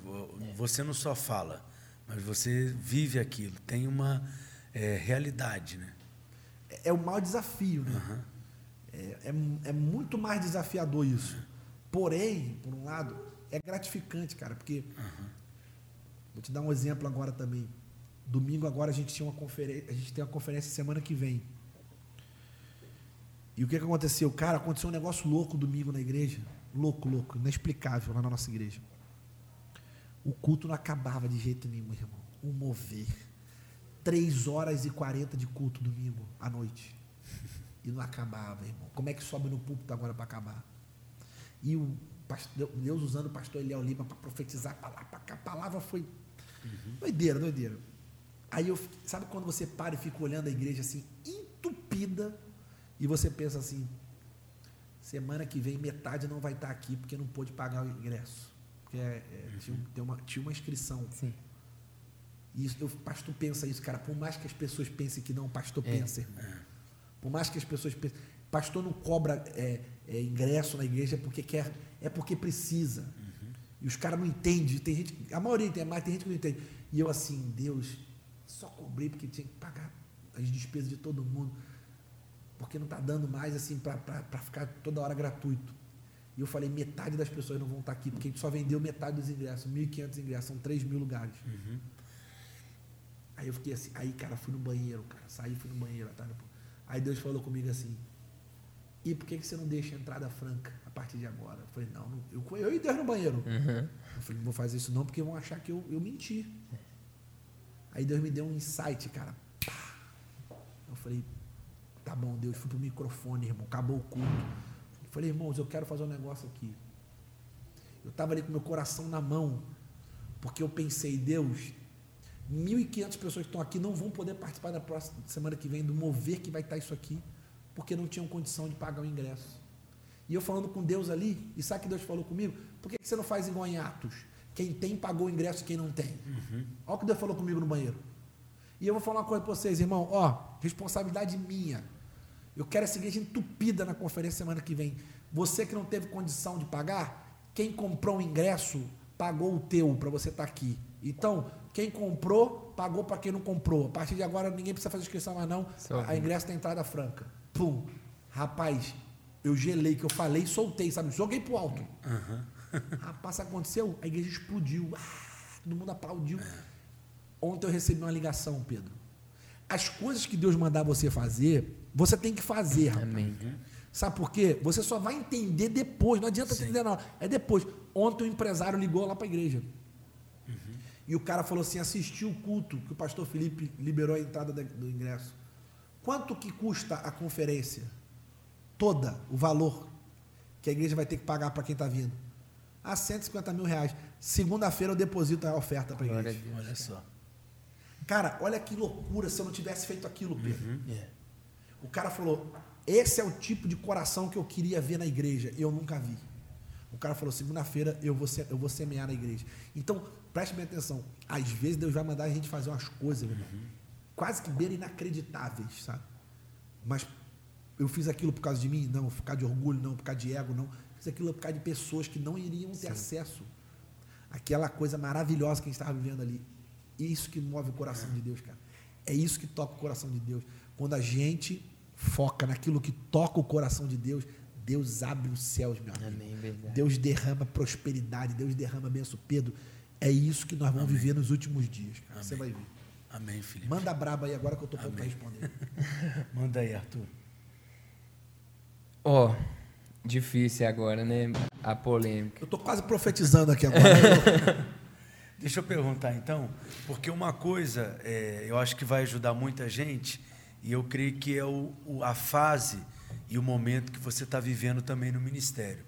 Você não só fala, Mas você vive aquilo, tem uma é, realidade, né? É, é o maior desafio, né? Uhum. É, é, muito mais desafiador isso. Porém, por um lado, é gratificante, cara, porque. Uhum. Vou te dar um exemplo agora também. Domingo agora a gente tinha uma conferência, a gente tem uma conferência semana que vem. E o que, que aconteceu? Cara, aconteceu um negócio louco domingo na igreja. Louco, louco, inexplicável lá na nossa igreja. O culto não acabava de jeito nenhum, irmão. O mover. Três horas e quarenta de culto domingo à noite. E não acabava, irmão. Como é que sobe no púlpito agora para acabar? E o Deus usando o pastor Eliel Lima para profetizar a palavra. A palavra foi uhum. doideira, doideira. Aí eu, sabe quando você para e fica olhando a igreja assim, entupida, e você pensa assim: semana que vem metade não vai estar aqui porque não pôde pagar o ingresso. Porque é, é, uhum. tinha, uma, tinha uma inscrição. Sim. E isso, o pastor pensa isso, cara. Por mais que as pessoas pensem que não, o pastor é. pensa, irmão. É. Por mais que as pessoas pensem. Pastor não cobra é, é, ingresso na igreja porque quer, é porque precisa. Uhum. E os caras não entendem. Tem gente, a maioria entende, mas tem gente que não entende. E eu assim, Deus, só cobrei porque tinha que pagar as despesas de todo mundo porque não está dando mais assim para ficar toda hora gratuito. E eu falei, metade das pessoas não vão estar tá aqui, porque a gente só vendeu metade dos ingressos, 1.500 ingressos, são 3 mil lugares. Uhum. Aí eu fiquei assim, aí, cara, fui no banheiro, cara, saí, fui no banheiro. Tá? Aí Deus falou comigo assim, e por que, que você não deixa a entrada franca a partir de agora? Eu falei, não, não eu, eu e Deus no banheiro. Uhum. Eu falei, não vou fazer isso não, porque vão achar que eu, eu menti. Aí Deus me deu um insight, cara. Eu falei, Tá bom, Deus, fui pro microfone, irmão, acabou o culto. Falei, irmãos, eu quero fazer um negócio aqui. Eu estava ali com meu coração na mão, porque eu pensei, Deus, 1.500 pessoas que estão aqui não vão poder participar da próxima semana que vem do mover que vai estar isso aqui, porque não tinham condição de pagar o ingresso. E eu falando com Deus ali, e sabe que Deus falou comigo? Por que você não faz igual em Atos? Quem tem pagou o ingresso e quem não tem. Uhum. Olha o que Deus falou comigo no banheiro. E eu vou falar uma coisa para vocês, irmão. Ó, responsabilidade minha. Eu quero essa igreja entupida na conferência semana que vem. Você que não teve condição de pagar, quem comprou o ingresso pagou o teu para você estar tá aqui. Então, quem comprou, pagou para quem não comprou. A partir de agora, ninguém precisa fazer inscrição mais não. A ingresso tem entrada franca. Pum. Rapaz, eu gelei, que eu falei e soltei, sabe? Joguei pro alto. Uhum. Rapaz, aconteceu? A igreja explodiu. Ah, todo mundo aplaudiu. É. Ontem eu recebi uma ligação, Pedro. As coisas que Deus mandar você fazer, você tem que fazer, rapaz. Amém. Sabe por quê? Você só vai entender depois. Não adianta Sim. entender, não. É depois. Ontem o empresário ligou lá para a igreja. Uhum. E o cara falou assim: assistiu o culto que o pastor Felipe liberou a entrada do ingresso. Quanto que custa a conferência? Toda, o valor que a igreja vai ter que pagar para quem está vindo. Ah, 150 mil reais. Segunda-feira eu deposito a oferta para a igreja. Olha só. Cara, olha que loucura se eu não tivesse feito aquilo, Pedro. Uhum. Yeah. O cara falou: esse é o tipo de coração que eu queria ver na igreja. Eu nunca vi. O cara falou: segunda-feira eu vou, eu vou semear na igreja. Então, preste bem atenção. Às vezes Deus vai mandar a gente fazer umas coisas, uhum. quase que beira inacreditáveis, sabe? Mas eu fiz aquilo por causa de mim? Não. Por causa de orgulho? Não. Por causa de ego? Não. Fiz aquilo por causa de pessoas que não iriam ter Sim. acesso àquela coisa maravilhosa que a gente estava vivendo ali. Isso que move o coração é. de Deus, cara. É isso que toca o coração de Deus. Quando a gente foca naquilo que toca o coração de Deus, Deus abre os céus, meu amigo. Amém, Deus derrama prosperidade, Deus derrama benção. Pedro, é isso que nós vamos Amém. viver nos últimos dias. Cara. Você vai ver. Amém, Felipe. Manda braba aí agora que eu estou pronto para responder. Manda aí, Arthur. Ó, oh, difícil agora, né? A polêmica. Eu estou quase profetizando aqui agora. Deixa eu perguntar então, porque uma coisa é, eu acho que vai ajudar muita gente e eu creio que é o, o, a fase e o momento que você está vivendo também no ministério.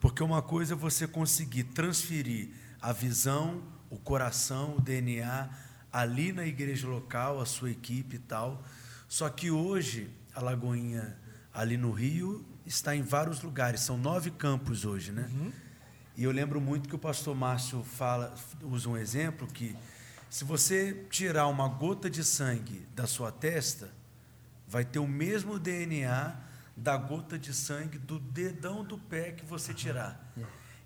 Porque uma coisa é você conseguir transferir a visão, o coração, o DNA ali na igreja local, a sua equipe e tal. Só que hoje a Lagoinha ali no Rio está em vários lugares, são nove campos hoje, né? Uhum. E eu lembro muito que o pastor Márcio fala, usa um exemplo que se você tirar uma gota de sangue da sua testa, vai ter o mesmo DNA da gota de sangue do dedão do pé que você tirar.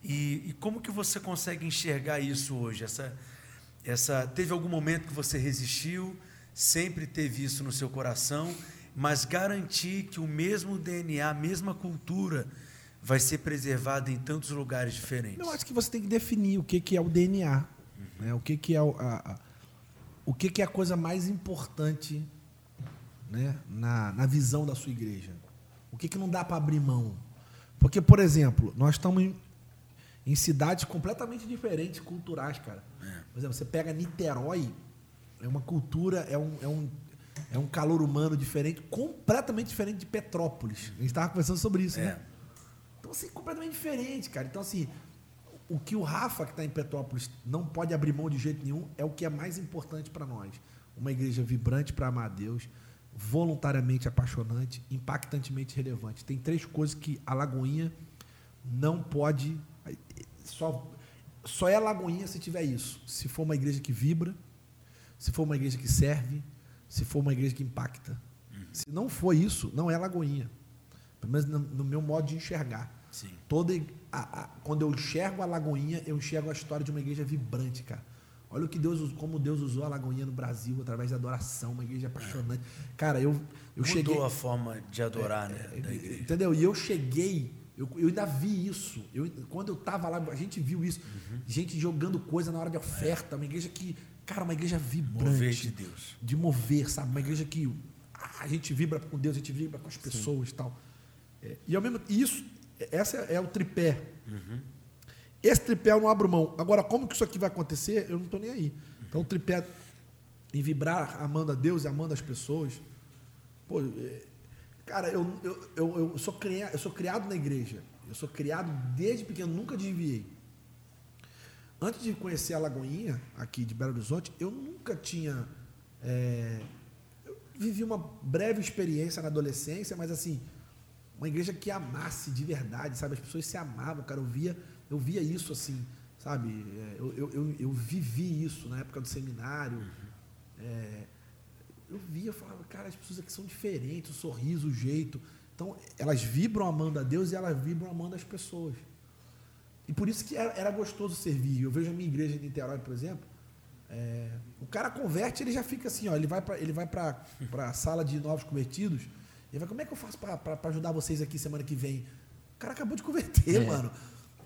E, e como que você consegue enxergar isso hoje? Essa, essa teve algum momento que você resistiu, sempre teve isso no seu coração, mas garantir que o mesmo DNA, a mesma cultura vai ser preservada em tantos lugares diferentes. Eu acho que você tem que definir o que, que é o DNA, uhum. né? o que, que é o, a, a, o que, que é a coisa mais importante né? na, na visão da sua igreja. O que, que não dá para abrir mão? Porque, por exemplo, nós estamos em, em cidades completamente diferentes, culturais, cara. É. Por exemplo, você pega Niterói, é uma cultura, é um, é um, é um calor humano diferente, completamente diferente de Petrópolis. A gente estava conversando sobre isso, é. né? Então, assim, completamente diferente, cara. Então, assim, o que o Rafa, que está em Petrópolis, não pode abrir mão de jeito nenhum, é o que é mais importante para nós. Uma igreja vibrante para amar a Deus, voluntariamente apaixonante, impactantemente relevante. Tem três coisas que a Lagoinha não pode. Só, só é Lagoinha se tiver isso. Se for uma igreja que vibra, se for uma igreja que serve, se for uma igreja que impacta. Uhum. Se não for isso, não é Lagoinha. Pelo menos no, no meu modo de enxergar. Sim. Toda, a, a, quando eu enxergo a Lagoinha, eu enxergo a história de uma igreja vibrante, cara. Olha o que Deus, como Deus usou a Lagoinha no Brasil através da adoração, uma igreja apaixonante. Cara, eu, eu Mudou cheguei. a forma de adorar, é, né? É, entendeu? E eu cheguei, eu, eu ainda vi isso. Eu, quando eu estava lá, a gente viu isso. Uhum. Gente jogando coisa na hora de oferta. Uma igreja que, cara, uma igreja vibrante. Mover de Deus. De mover, sabe? Uma igreja que a gente vibra com Deus, a gente vibra com as pessoas e tal. É, e ao mesmo isso, essa é, é o tripé. Uhum. Esse tripé eu não abro mão. Agora, como que isso aqui vai acontecer, eu não estou nem aí. Então, o tripé em vibrar, amando a Deus e amando as pessoas. Pô, é, cara, eu, eu, eu, eu, sou criado, eu sou criado na igreja. Eu sou criado desde pequeno, nunca desviei. Antes de conhecer a Lagoinha, aqui de Belo Horizonte, eu nunca tinha. É, eu vivi uma breve experiência na adolescência, mas assim, uma igreja que amasse de verdade, sabe? As pessoas se amavam, cara. Eu via eu via isso assim, sabe? É, eu, eu, eu, eu vivi isso na época do seminário. Uhum. É, eu via, eu falava, cara, as pessoas aqui são diferentes, o sorriso, o jeito. Então, elas vibram amando a Deus e elas vibram amando as pessoas. E por isso que era, era gostoso servir. Eu vejo a minha igreja em Niterói, por exemplo, é, o cara converte, ele já fica assim, ó, ele vai para ele vai para a sala de novos convertidos, e vai, como é que eu faço para ajudar vocês aqui semana que vem? O cara acabou de converter, é. mano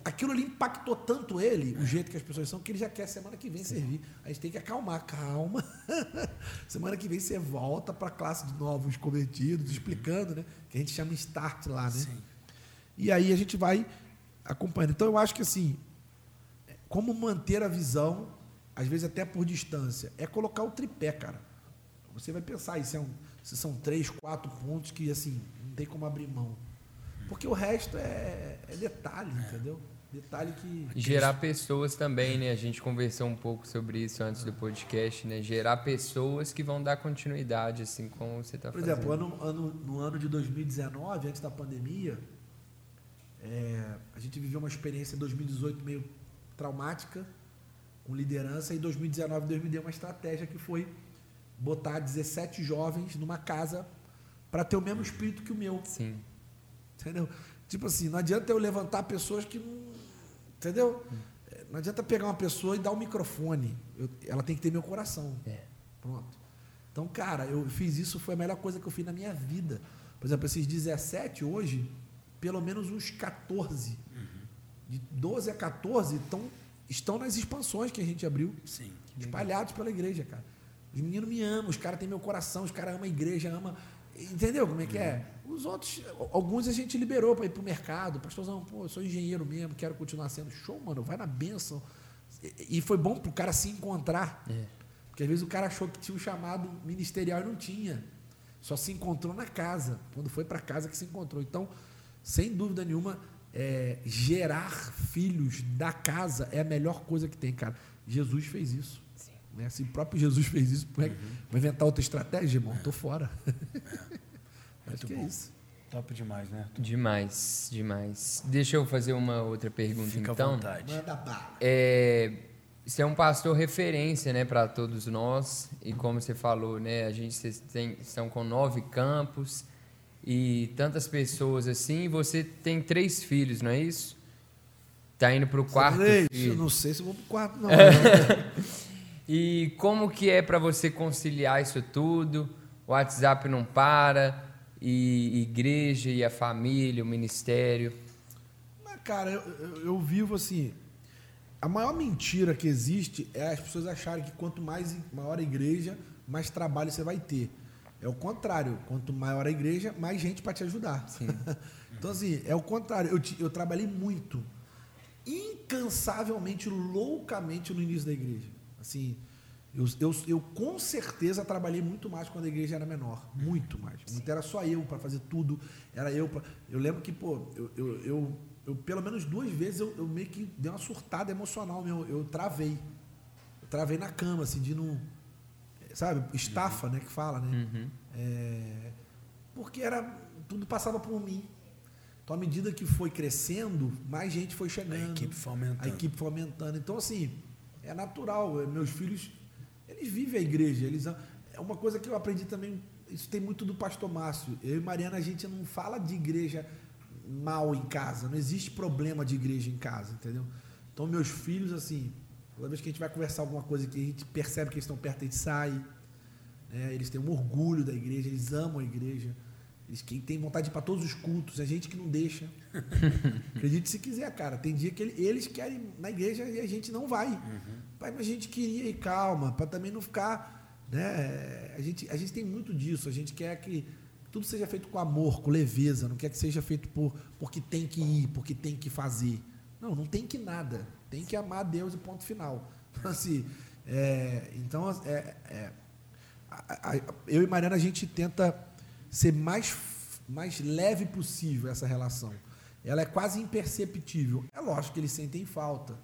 aquilo ali impactou tanto ele, o jeito que as pessoas são, que ele já quer semana que vem Sim. servir. A gente tem que acalmar, calma. semana que vem você volta para a classe de novos convertidos, explicando, né? Que a gente chama start lá, né? Sim. E aí a gente vai acompanhando. Então eu acho que assim, como manter a visão, às vezes até por distância, é colocar o tripé, cara. Você vai pensar, isso é um, se são três, quatro pontos que assim, não tem como abrir mão. Porque o resto é, é detalhe, é. entendeu? Detalhe que. Gerar pessoas também, né? A gente conversou um pouco sobre isso antes do podcast, né? Gerar pessoas que vão dar continuidade, assim, como você está fazendo. Por exemplo, ano, ano, no ano de 2019, antes da pandemia, é, a gente viveu uma experiência em 2018 meio traumática com liderança e em 2019 Deus me deu uma estratégia que foi botar 17 jovens numa casa para ter o mesmo espírito que o meu. Sim. Entendeu? Tipo assim, não adianta eu levantar pessoas que não Entendeu? Não adianta pegar uma pessoa e dar um microfone. Eu, ela tem que ter meu coração. É. Pronto. Então, cara, eu fiz isso, foi a melhor coisa que eu fiz na minha vida. Por exemplo, esses 17 hoje, pelo menos uns 14. Uhum. De 12 a 14 estão, estão nas expansões que a gente abriu. Sim. Espalhados pela igreja, cara. Os meninos me amam, os caras têm meu coração, os caras amam a igreja, amam. Entendeu como é que é? Os outros, alguns a gente liberou para ir para o mercado. Pastorzão, pô, eu sou engenheiro mesmo, quero continuar sendo. Show, mano, vai na benção. E foi bom para o cara se encontrar. É. Porque às vezes o cara achou que tinha um chamado ministerial e não tinha. Só se encontrou na casa. Quando foi para casa que se encontrou. Então, sem dúvida nenhuma, é, gerar filhos da casa é a melhor coisa que tem, cara. Jesus fez isso. Sim. Né? Se o próprio Jesus fez isso, uhum. vai inventar outra estratégia, irmão? Estou fora. Muito que é bom. É isso. Top demais, né? Demais, demais. Deixa eu fazer uma outra pergunta, Fica então. À vontade. Manda bala. É, você é um pastor referência, né, para todos nós. E como você falou, né, a gente tem, estão com nove campos e tantas pessoas assim. E você tem três filhos, não é isso? Tá indo para o quarto três? filho. Eu não sei se eu vou para o quarto, não. E como que é para você conciliar isso tudo? O WhatsApp não para, e igreja, e a família, o ministério. Cara, eu, eu, eu vivo assim. A maior mentira que existe é as pessoas acharem que quanto mais maior a igreja, mais trabalho você vai ter. É o contrário. Quanto maior a igreja, mais gente para te ajudar. então, assim, é o contrário. Eu, eu trabalhei muito, incansavelmente, loucamente no início da igreja. Assim, eu, eu, eu, com certeza trabalhei muito mais quando a igreja era menor. Muito mais. Muito era só eu para fazer tudo. Era eu pra, Eu lembro que, pô, eu, eu, eu, eu pelo menos duas vezes eu, eu, meio que dei uma surtada emocional meu. Eu travei. Eu travei na cama, assim, de não. Sabe? Estafa, uhum. né? Que fala, né? Uhum. É, porque era. Tudo passava por mim. Então, à medida que foi crescendo, mais gente foi chegando. A equipe foi aumentando. A equipe foi aumentando. Então, assim, é natural. Meus filhos eles vivem a igreja. Eles, é uma coisa que eu aprendi também, isso tem muito do pastor Márcio. Eu e Mariana, a gente não fala de igreja mal em casa. Não existe problema de igreja em casa, entendeu? Então, meus filhos, assim, toda vez que a gente vai conversar alguma coisa que a gente percebe que eles estão perto, a gente sai. Né? Eles têm um orgulho da igreja, eles amam a igreja. Eles quem tem vontade para todos os cultos, é gente que não deixa. Acredite se quiser, cara. Tem dia que eles querem na igreja e a gente não vai. Uhum. Mas a gente queria ir calma, para também não ficar. Né? A, gente, a gente tem muito disso. A gente quer que tudo seja feito com amor, com leveza. Não quer que seja feito por, porque tem que ir, porque tem que fazer. Não, não tem que nada. Tem que amar Deus e ponto final. Então, assim, é, então é, é, a, a, eu e Mariana, a gente tenta ser mais, mais leve possível essa relação. Ela é quase imperceptível. É lógico que eles sentem falta.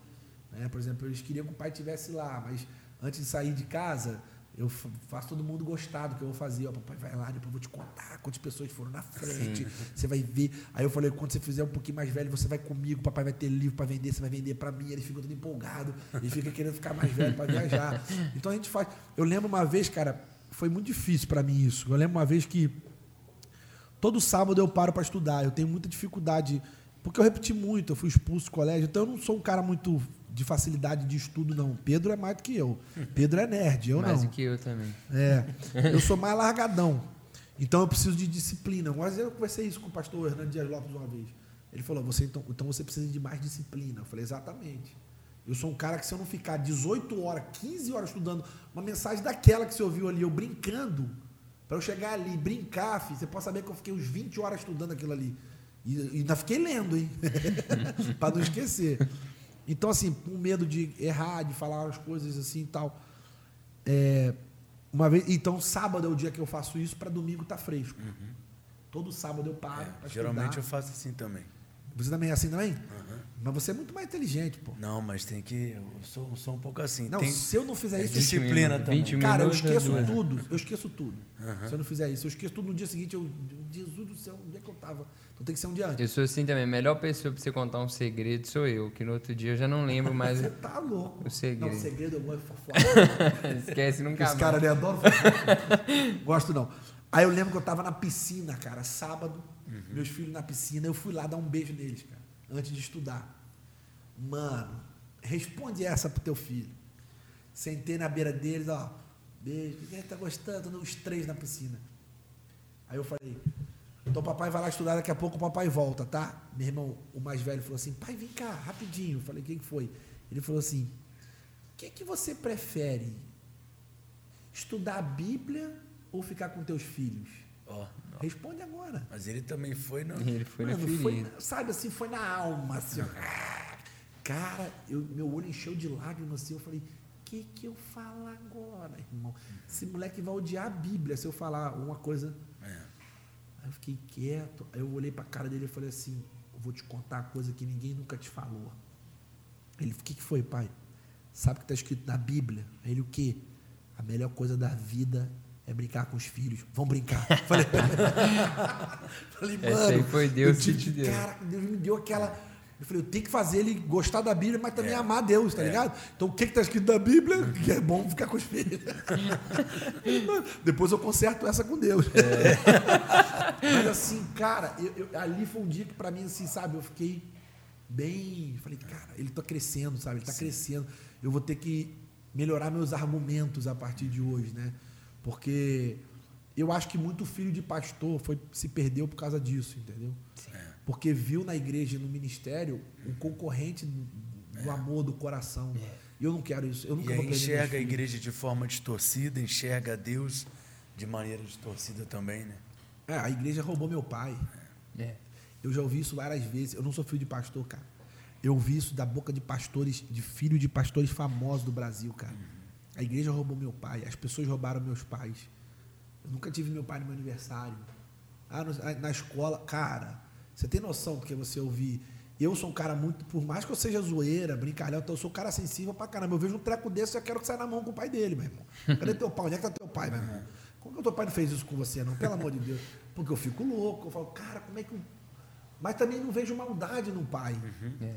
Né? Por exemplo, eles queriam que o pai estivesse lá, mas antes de sair de casa, eu faço todo mundo gostar do que eu vou fazer. Ó, papai vai lá, depois eu vou te contar quantas pessoas foram na frente. Sim. Você vai ver. Aí eu falei, quando você fizer um pouquinho mais velho, você vai comigo, papai vai ter livro para vender, você vai vender para mim. Ele fica todo empolgado, ele fica querendo ficar mais velho para viajar. Então a gente faz. Eu lembro uma vez, cara, foi muito difícil para mim isso. Eu lembro uma vez que Todo sábado eu paro para estudar. Eu tenho muita dificuldade, porque eu repeti muito, eu fui expulso do colégio, então eu não sou um cara muito de facilidade de estudo, não. Pedro é mais do que eu. Pedro é nerd, eu mais não. Mais do que eu também. É. Eu sou mais largadão. Então eu preciso de disciplina. Mas eu conversei isso com o pastor Hernando Dias Lopes uma vez. Ele falou: você, então, então você precisa de mais disciplina. Eu falei: exatamente. Eu sou um cara que, se eu não ficar 18 horas, 15 horas estudando uma mensagem daquela que você ouviu ali, eu brincando, para eu chegar ali, brincar, filho, você pode saber que eu fiquei uns 20 horas estudando aquilo ali. E, e ainda fiquei lendo, hein? para não esquecer. Então, assim, com medo de errar, de falar as coisas assim e tal. É, uma vez, então, sábado é o dia que eu faço isso, para domingo tá fresco. Uhum. Todo sábado eu paro. É, geralmente eu faço assim também. Você também é assim também? Uhum. Mas você é muito mais inteligente, pô. Não, mas tem que. Eu sou, eu sou um pouco assim. Não, tem, se eu não fizer é isso. Disciplina também. 20 Cara, eu minutos, esqueço duas. tudo. Eu esqueço tudo. Uhum. Se eu não fizer isso. Eu esqueço tudo no dia seguinte. Eu, Jesus do céu, onde é que eu tava? Então tem que ser um dia antes. Eu sou assim também. A melhor pessoa pra você contar um segredo sou eu, que no outro dia eu já não lembro mais Você tá louco. o segredo. Não, o segredo eu gosto de fofoca. Esquece nunca Esse mais. cara ali adora fofoca. Gosto não. Aí eu lembro que eu tava na piscina, cara, sábado. Meus filhos na piscina. Eu fui lá dar um beijo neles, cara, antes de estudar. Mano, responde essa pro teu filho. Sentei na beira deles, ó. Beijo. Quem tá gostando? Os três na piscina. Aí eu falei, então o papai vai lá estudar, daqui a pouco o papai volta, tá? Meu irmão, o mais velho, falou assim, pai, vem cá, rapidinho. Eu falei, quem que foi? Ele falou assim, o que, que você prefere? Estudar a Bíblia ou ficar com teus filhos? Ó, Responde agora. mas ele também foi no. Ele foi Mano, no foi, sabe assim, foi na alma, assim, ó. Cara, eu, meu olho encheu de lágrimas assim, eu falei, o que que eu falo agora, irmão? Esse moleque vai odiar a Bíblia se eu falar uma coisa. É. Aí eu fiquei quieto, aí eu olhei pra cara dele e falei assim, eu vou te contar uma coisa que ninguém nunca te falou. Ele, o que que foi, pai? Sabe o que está escrito na Bíblia? Aí ele, o quê? A melhor coisa da vida é brincar com os filhos. Vamos brincar. Falei, falei mano. Essa aí foi Deus eu que te deu. Cara, Deus me deu aquela. Eu falei, eu tenho que fazer ele gostar da Bíblia, mas também amar Deus, tá ligado? Então o que está escrito na Bíblia? Que é bom ficar com os filhos. Depois eu conserto essa com Deus. mas assim, cara, eu- eu- ali foi um dia que pra mim, assim, sabe, eu fiquei bem. Falei, cara, ele tá crescendo, sabe? Ele tá crescendo. Eu vou ter que melhorar meus argumentos a partir de hoje, né? Porque eu acho que muito filho de pastor foi se perdeu por causa disso, entendeu? Porque viu na igreja e no ministério um concorrente do, É. amor do coração. E eu não quero isso. Eu nunca E vou enxerga a igreja de forma distorcida, enxerga Deus de maneira distorcida também, né? É, a igreja roubou meu pai. É. Eu já ouvi isso várias vezes. Eu não sou filho de pastor, cara. Eu ouvi isso da boca de pastores, de filho de pastores famosos do Brasil, cara. A igreja roubou meu pai, as pessoas roubaram meus pais. Eu nunca tive meu pai no meu aniversário. Ah, no- ah, na escola, cara, você tem noção do que você ouvir? Eu sou um cara muito, por mais que eu seja zoeira, brincalhão, então eu sou um cara sensível pra caramba. Eu vejo um treco desse, eu quero que saia na mão com o pai dele, meu irmão. Cadê teu pai? Onde é que tá teu pai, meu irmão? Como que o teu pai não fez isso com você, não? Pelo amor de Deus. Porque eu fico louco, eu falo, cara, como é que. eu- Mas também não vejo maldade no pai. É.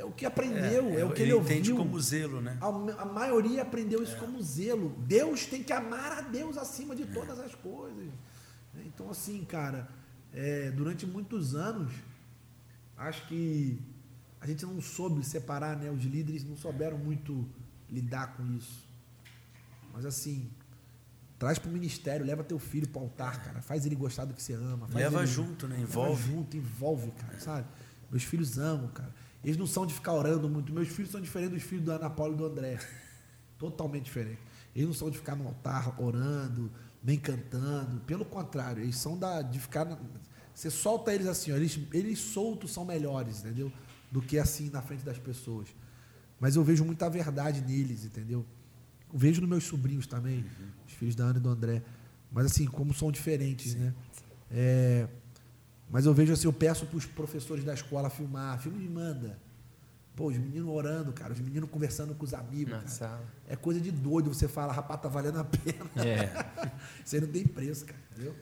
É o que aprendeu, é, o que ele, ele entende ouviu. como zelo, né? A, a maioria aprendeu isso como zelo. Deus tem que amar a Deus acima de todas as coisas. né? Então, assim, cara, é, durante muitos anos, acho que a gente não soube separar, né? Os líderes não souberam muito lidar com isso. Mas, assim, traz para o ministério, leva teu filho para o altar, cara. Faz ele gostar do que você ama. faz Leva ele- junto, né? Leva Envolve. junto, envolve, cara, sabe? Meus filhos amam, cara. Eles não são de ficar orando muito. Meus filhos são diferentes dos filhos da Ana Paula e do André. Totalmente diferente. Eles não são de ficar no altar orando, nem cantando. Pelo contrário, eles são da, de ficar. na- você solta eles assim, ó, eles, eles soltos são melhores, entendeu? Do que assim na frente das pessoas. Mas eu vejo muita verdade neles, entendeu? Eu vejo nos meus sobrinhos também, os filhos da Ana e do André. Mas assim, como são diferentes, né? É, mas eu vejo assim, eu peço para os professores da escola filmar, filme me manda. Pô, os meninos orando, cara, os meninos conversando com os amigos, Na cara. sala. É coisa de doido, você fala, rapaz, tá valendo a pena. É. Isso aí não tem preço, cara, entendeu?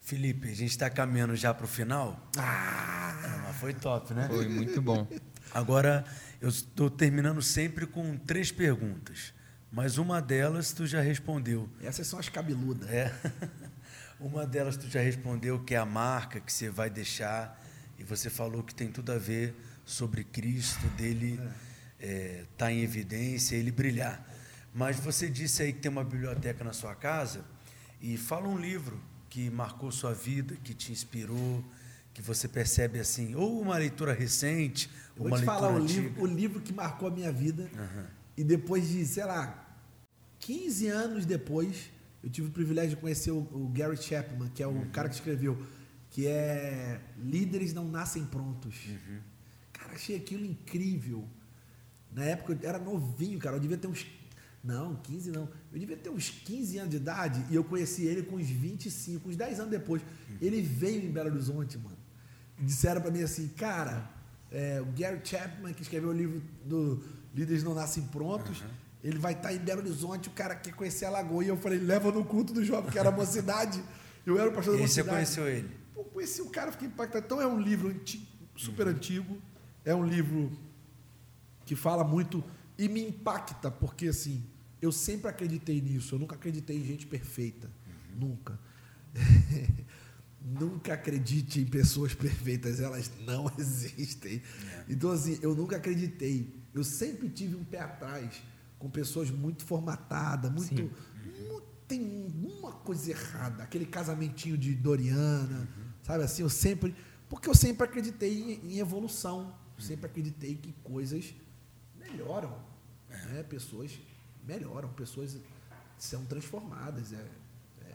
Felipe, a gente está caminhando já para o final. Ah! mas foi top, né? Foi muito bom. Agora, eu estou terminando sempre com três perguntas. Mas uma delas tu já respondeu. Essas são as cabeludas. É. Uma delas tu já respondeu que é a marca que você vai deixar e você falou que tem tudo a ver sobre Cristo, dele estar em evidência, ele brilhar. Mas você disse aí que tem uma biblioteca na sua casa e fala um livro que marcou sua vida, que te inspirou, que você percebe assim, ou uma leitura recente, Eu uma vou te leitura falar o antiga. livro, o livro que marcou a minha vida. E depois de, sei lá, 15 anos depois, eu tive o privilégio de conhecer o, o Gary Chapman, que é o cara que escreveu, que é Líderes Não Nascem Prontos. Cara, achei aquilo incrível. Na época eu era novinho, cara. Eu devia ter uns. Não, 15 não. Eu devia ter uns 15 anos de idade e eu conheci ele com uns 25, uns 10 anos depois. Ele veio em Belo Horizonte, mano. Disseram pra mim assim, cara, é, o Gary Chapman, que escreveu o livro do Líderes Não Nascem Prontos, ele vai estar em Belo Horizonte, o cara quer conhecer a Lagoa. E eu falei, leva no culto do jovem, que era a mocidade. Eu era o pastor E da aí você mocidade. conheceu ele? Pô, conheci o cara, fiquei impactado. Então é um livro anti- super antigo, é um livro que fala muito e me impacta, porque assim, eu sempre acreditei nisso, eu nunca acreditei em gente perfeita. Nunca. nunca acredite em pessoas perfeitas, elas não existem. Então, assim, eu nunca acreditei. Eu sempre tive um pé atrás com pessoas muito formatadas, muito. Sim. mu- Tem uma coisa errada. Aquele casamentinho de Doriana, sabe assim? Eu sempre. Porque eu sempre acreditei em, em evolução. Sempre acreditei que coisas melhoram. Né? Pessoas melhoram, pessoas são transformadas. É,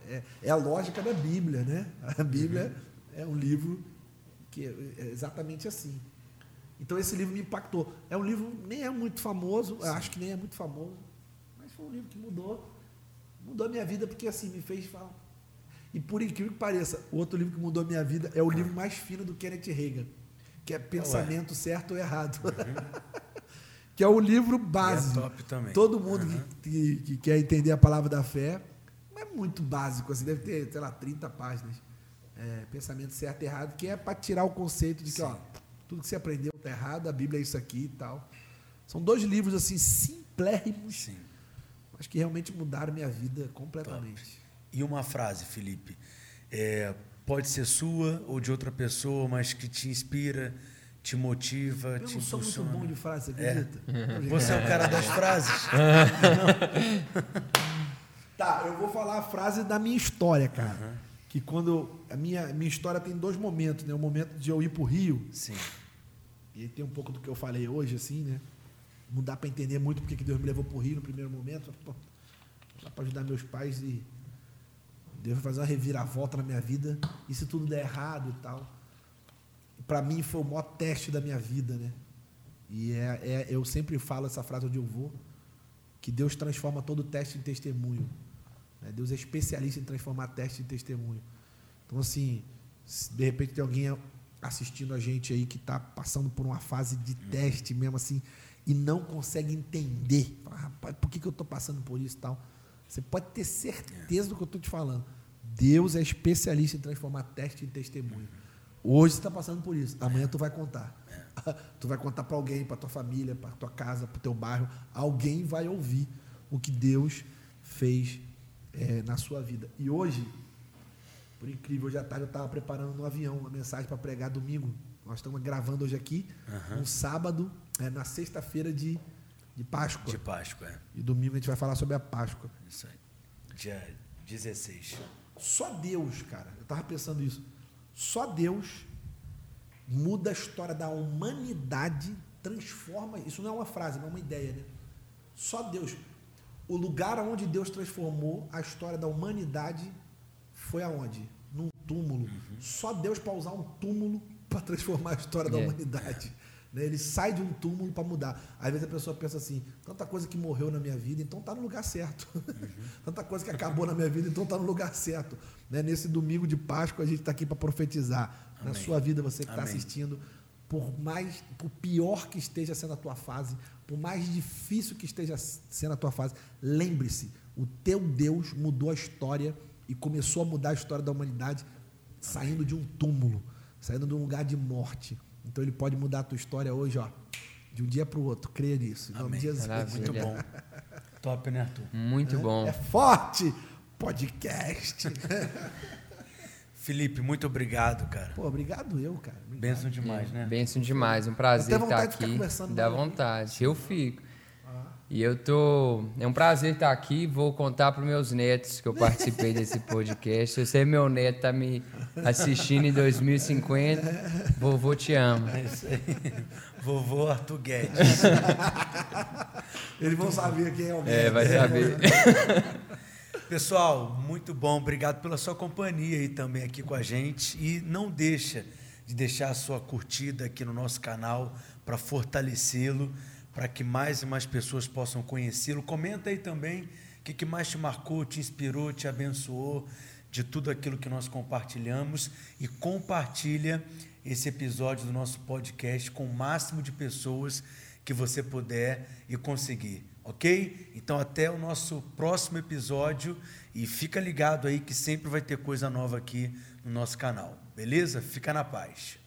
é, é a lógica da Bíblia, né? A Bíblia é um livro que é é exatamente assim. Então esse livro me impactou. É um livro nem é muito famoso, acho que nem é muito famoso, mas foi um livro que mudou, mudou a minha vida porque assim me fez falar. E por incrível que pareça, o outro livro que mudou a minha vida é o livro mais fino do Kenneth Reagan, que é Pensamento Certo ou Errado. que é o livro básico. top também. Todo mundo que, que- que quer entender a palavra da fé, é muito básico, assim, deve ter, sei lá, 30 páginas. É, pensamento certo e errado, que é para tirar o conceito de que, ó, tudo que você aprendeu está errado, a Bíblia é isso aqui e tal. São dois livros, assim, simplérrimos, Sim. mas que realmente mudaram minha vida completamente. E uma frase, Felipe, é, pode ser sua ou de outra pessoa, mas que te inspira, te motiva, Eu te não sou muito impulsiona? bom de frase, você acredita? Você é o cara das frases? Tá, eu vou falar a frase da minha história, cara. Que quando. A minha, minha história tem dois momentos, né? O momento de eu ir pro Rio, Sim. E tem um pouco do que eu falei hoje, assim, né? Não dá para entender muito porque que Deus me levou pro Rio no primeiro momento. Dá para ajudar meus pais e Deus vai fazer uma reviravolta na minha vida. E se tudo der errado e tal. Para mim foi o maior teste da minha vida, né? E é, é- eu sempre falo essa frase onde eu vou, que Deus transforma todo teste em testemunho. né? Deus é especialista em transformar teste em testemunho. Então, assim, de repente tem alguém assistindo a gente aí que está passando por uma fase de teste mesmo assim e não consegue entender, fala, rapaz, por que, que eu estou passando por isso e tal? Você pode ter certeza do que eu estou te falando. Deus é especialista em transformar teste em testemunho. Hoje você está passando por isso, amanhã tu vai contar. tu vai contar para alguém, para tua família, para tua casa, para o teu bairro. Alguém vai ouvir o que Deus fez eh, na sua vida. E hoje, por incrível, hoje à tarde eu estava preparando no avião uma mensagem para pregar domingo. Nós estamos gravando hoje aqui, um sábado, eh, na sexta-feira de, de Páscoa. De Páscoa, é. E domingo a gente vai falar sobre a Páscoa. Isso aí. Dia 16. Só Deus, cara, eu estava pensando isso. Só Deus muda a história da humanidade, transforma. Isso não é uma frase, não é uma ideia, né? Só Deus. O lugar onde Deus transformou a história da humanidade foi aonde? Num túmulo. Só Deus para usar um túmulo para transformar a história da É. humanidade. Né? Ele sai de um túmulo para mudar. Às vezes a pessoa pensa assim: tanta coisa que morreu na minha vida, então tá no lugar certo. tanta coisa que acabou na minha vida, então tá no lugar certo. Né? Nesse domingo de Páscoa, a gente está aqui para profetizar. Na Amém. sua vida, você que está assistindo, por mais, por pior que esteja sendo a tua fase, por mais difícil que esteja sendo a tua fase, lembre-se: o teu Deus mudou a história e começou a mudar a história da humanidade saindo de um túmulo, saindo de um lugar de morte. Então ele pode mudar a tua história hoje, ó, de um dia para o outro. Creia nisso. Em nome Amém. de Jesus. Maravilha. Muito bom. Top, né, Arthur? Muito bom. É forte podcast. Felipe, muito obrigado, cara. Pô, obrigado eu, cara. Obrigado. Benção demais, né? Benção demais, um prazer estar aqui. conversando Dá vontade, eu fico. E eu tô. É um prazer estar aqui. Vou contar para meus netos que eu participei desse podcast. Se você, meu neto, tá me assistindo em 2050, vovô te ama. É isso aí. Vovô Arthur Guedes. Eles vão saber quem é o É, vai saber. Pessoal, muito bom. Obrigado pela sua companhia aí também aqui com a gente. E não deixa de deixar a sua curtida aqui no nosso canal para fortalecê-lo, para que mais e mais pessoas possam conhecê-lo. Comenta aí também o que, que mais te marcou, te inspirou, te abençoou de tudo aquilo que nós compartilhamos e compartilha esse episódio do nosso podcast com o máximo de pessoas que você puder e conseguir, ok? Então até o nosso próximo episódio e fica ligado aí que sempre vai ter coisa nova aqui no nosso canal, beleza? Fica na paz.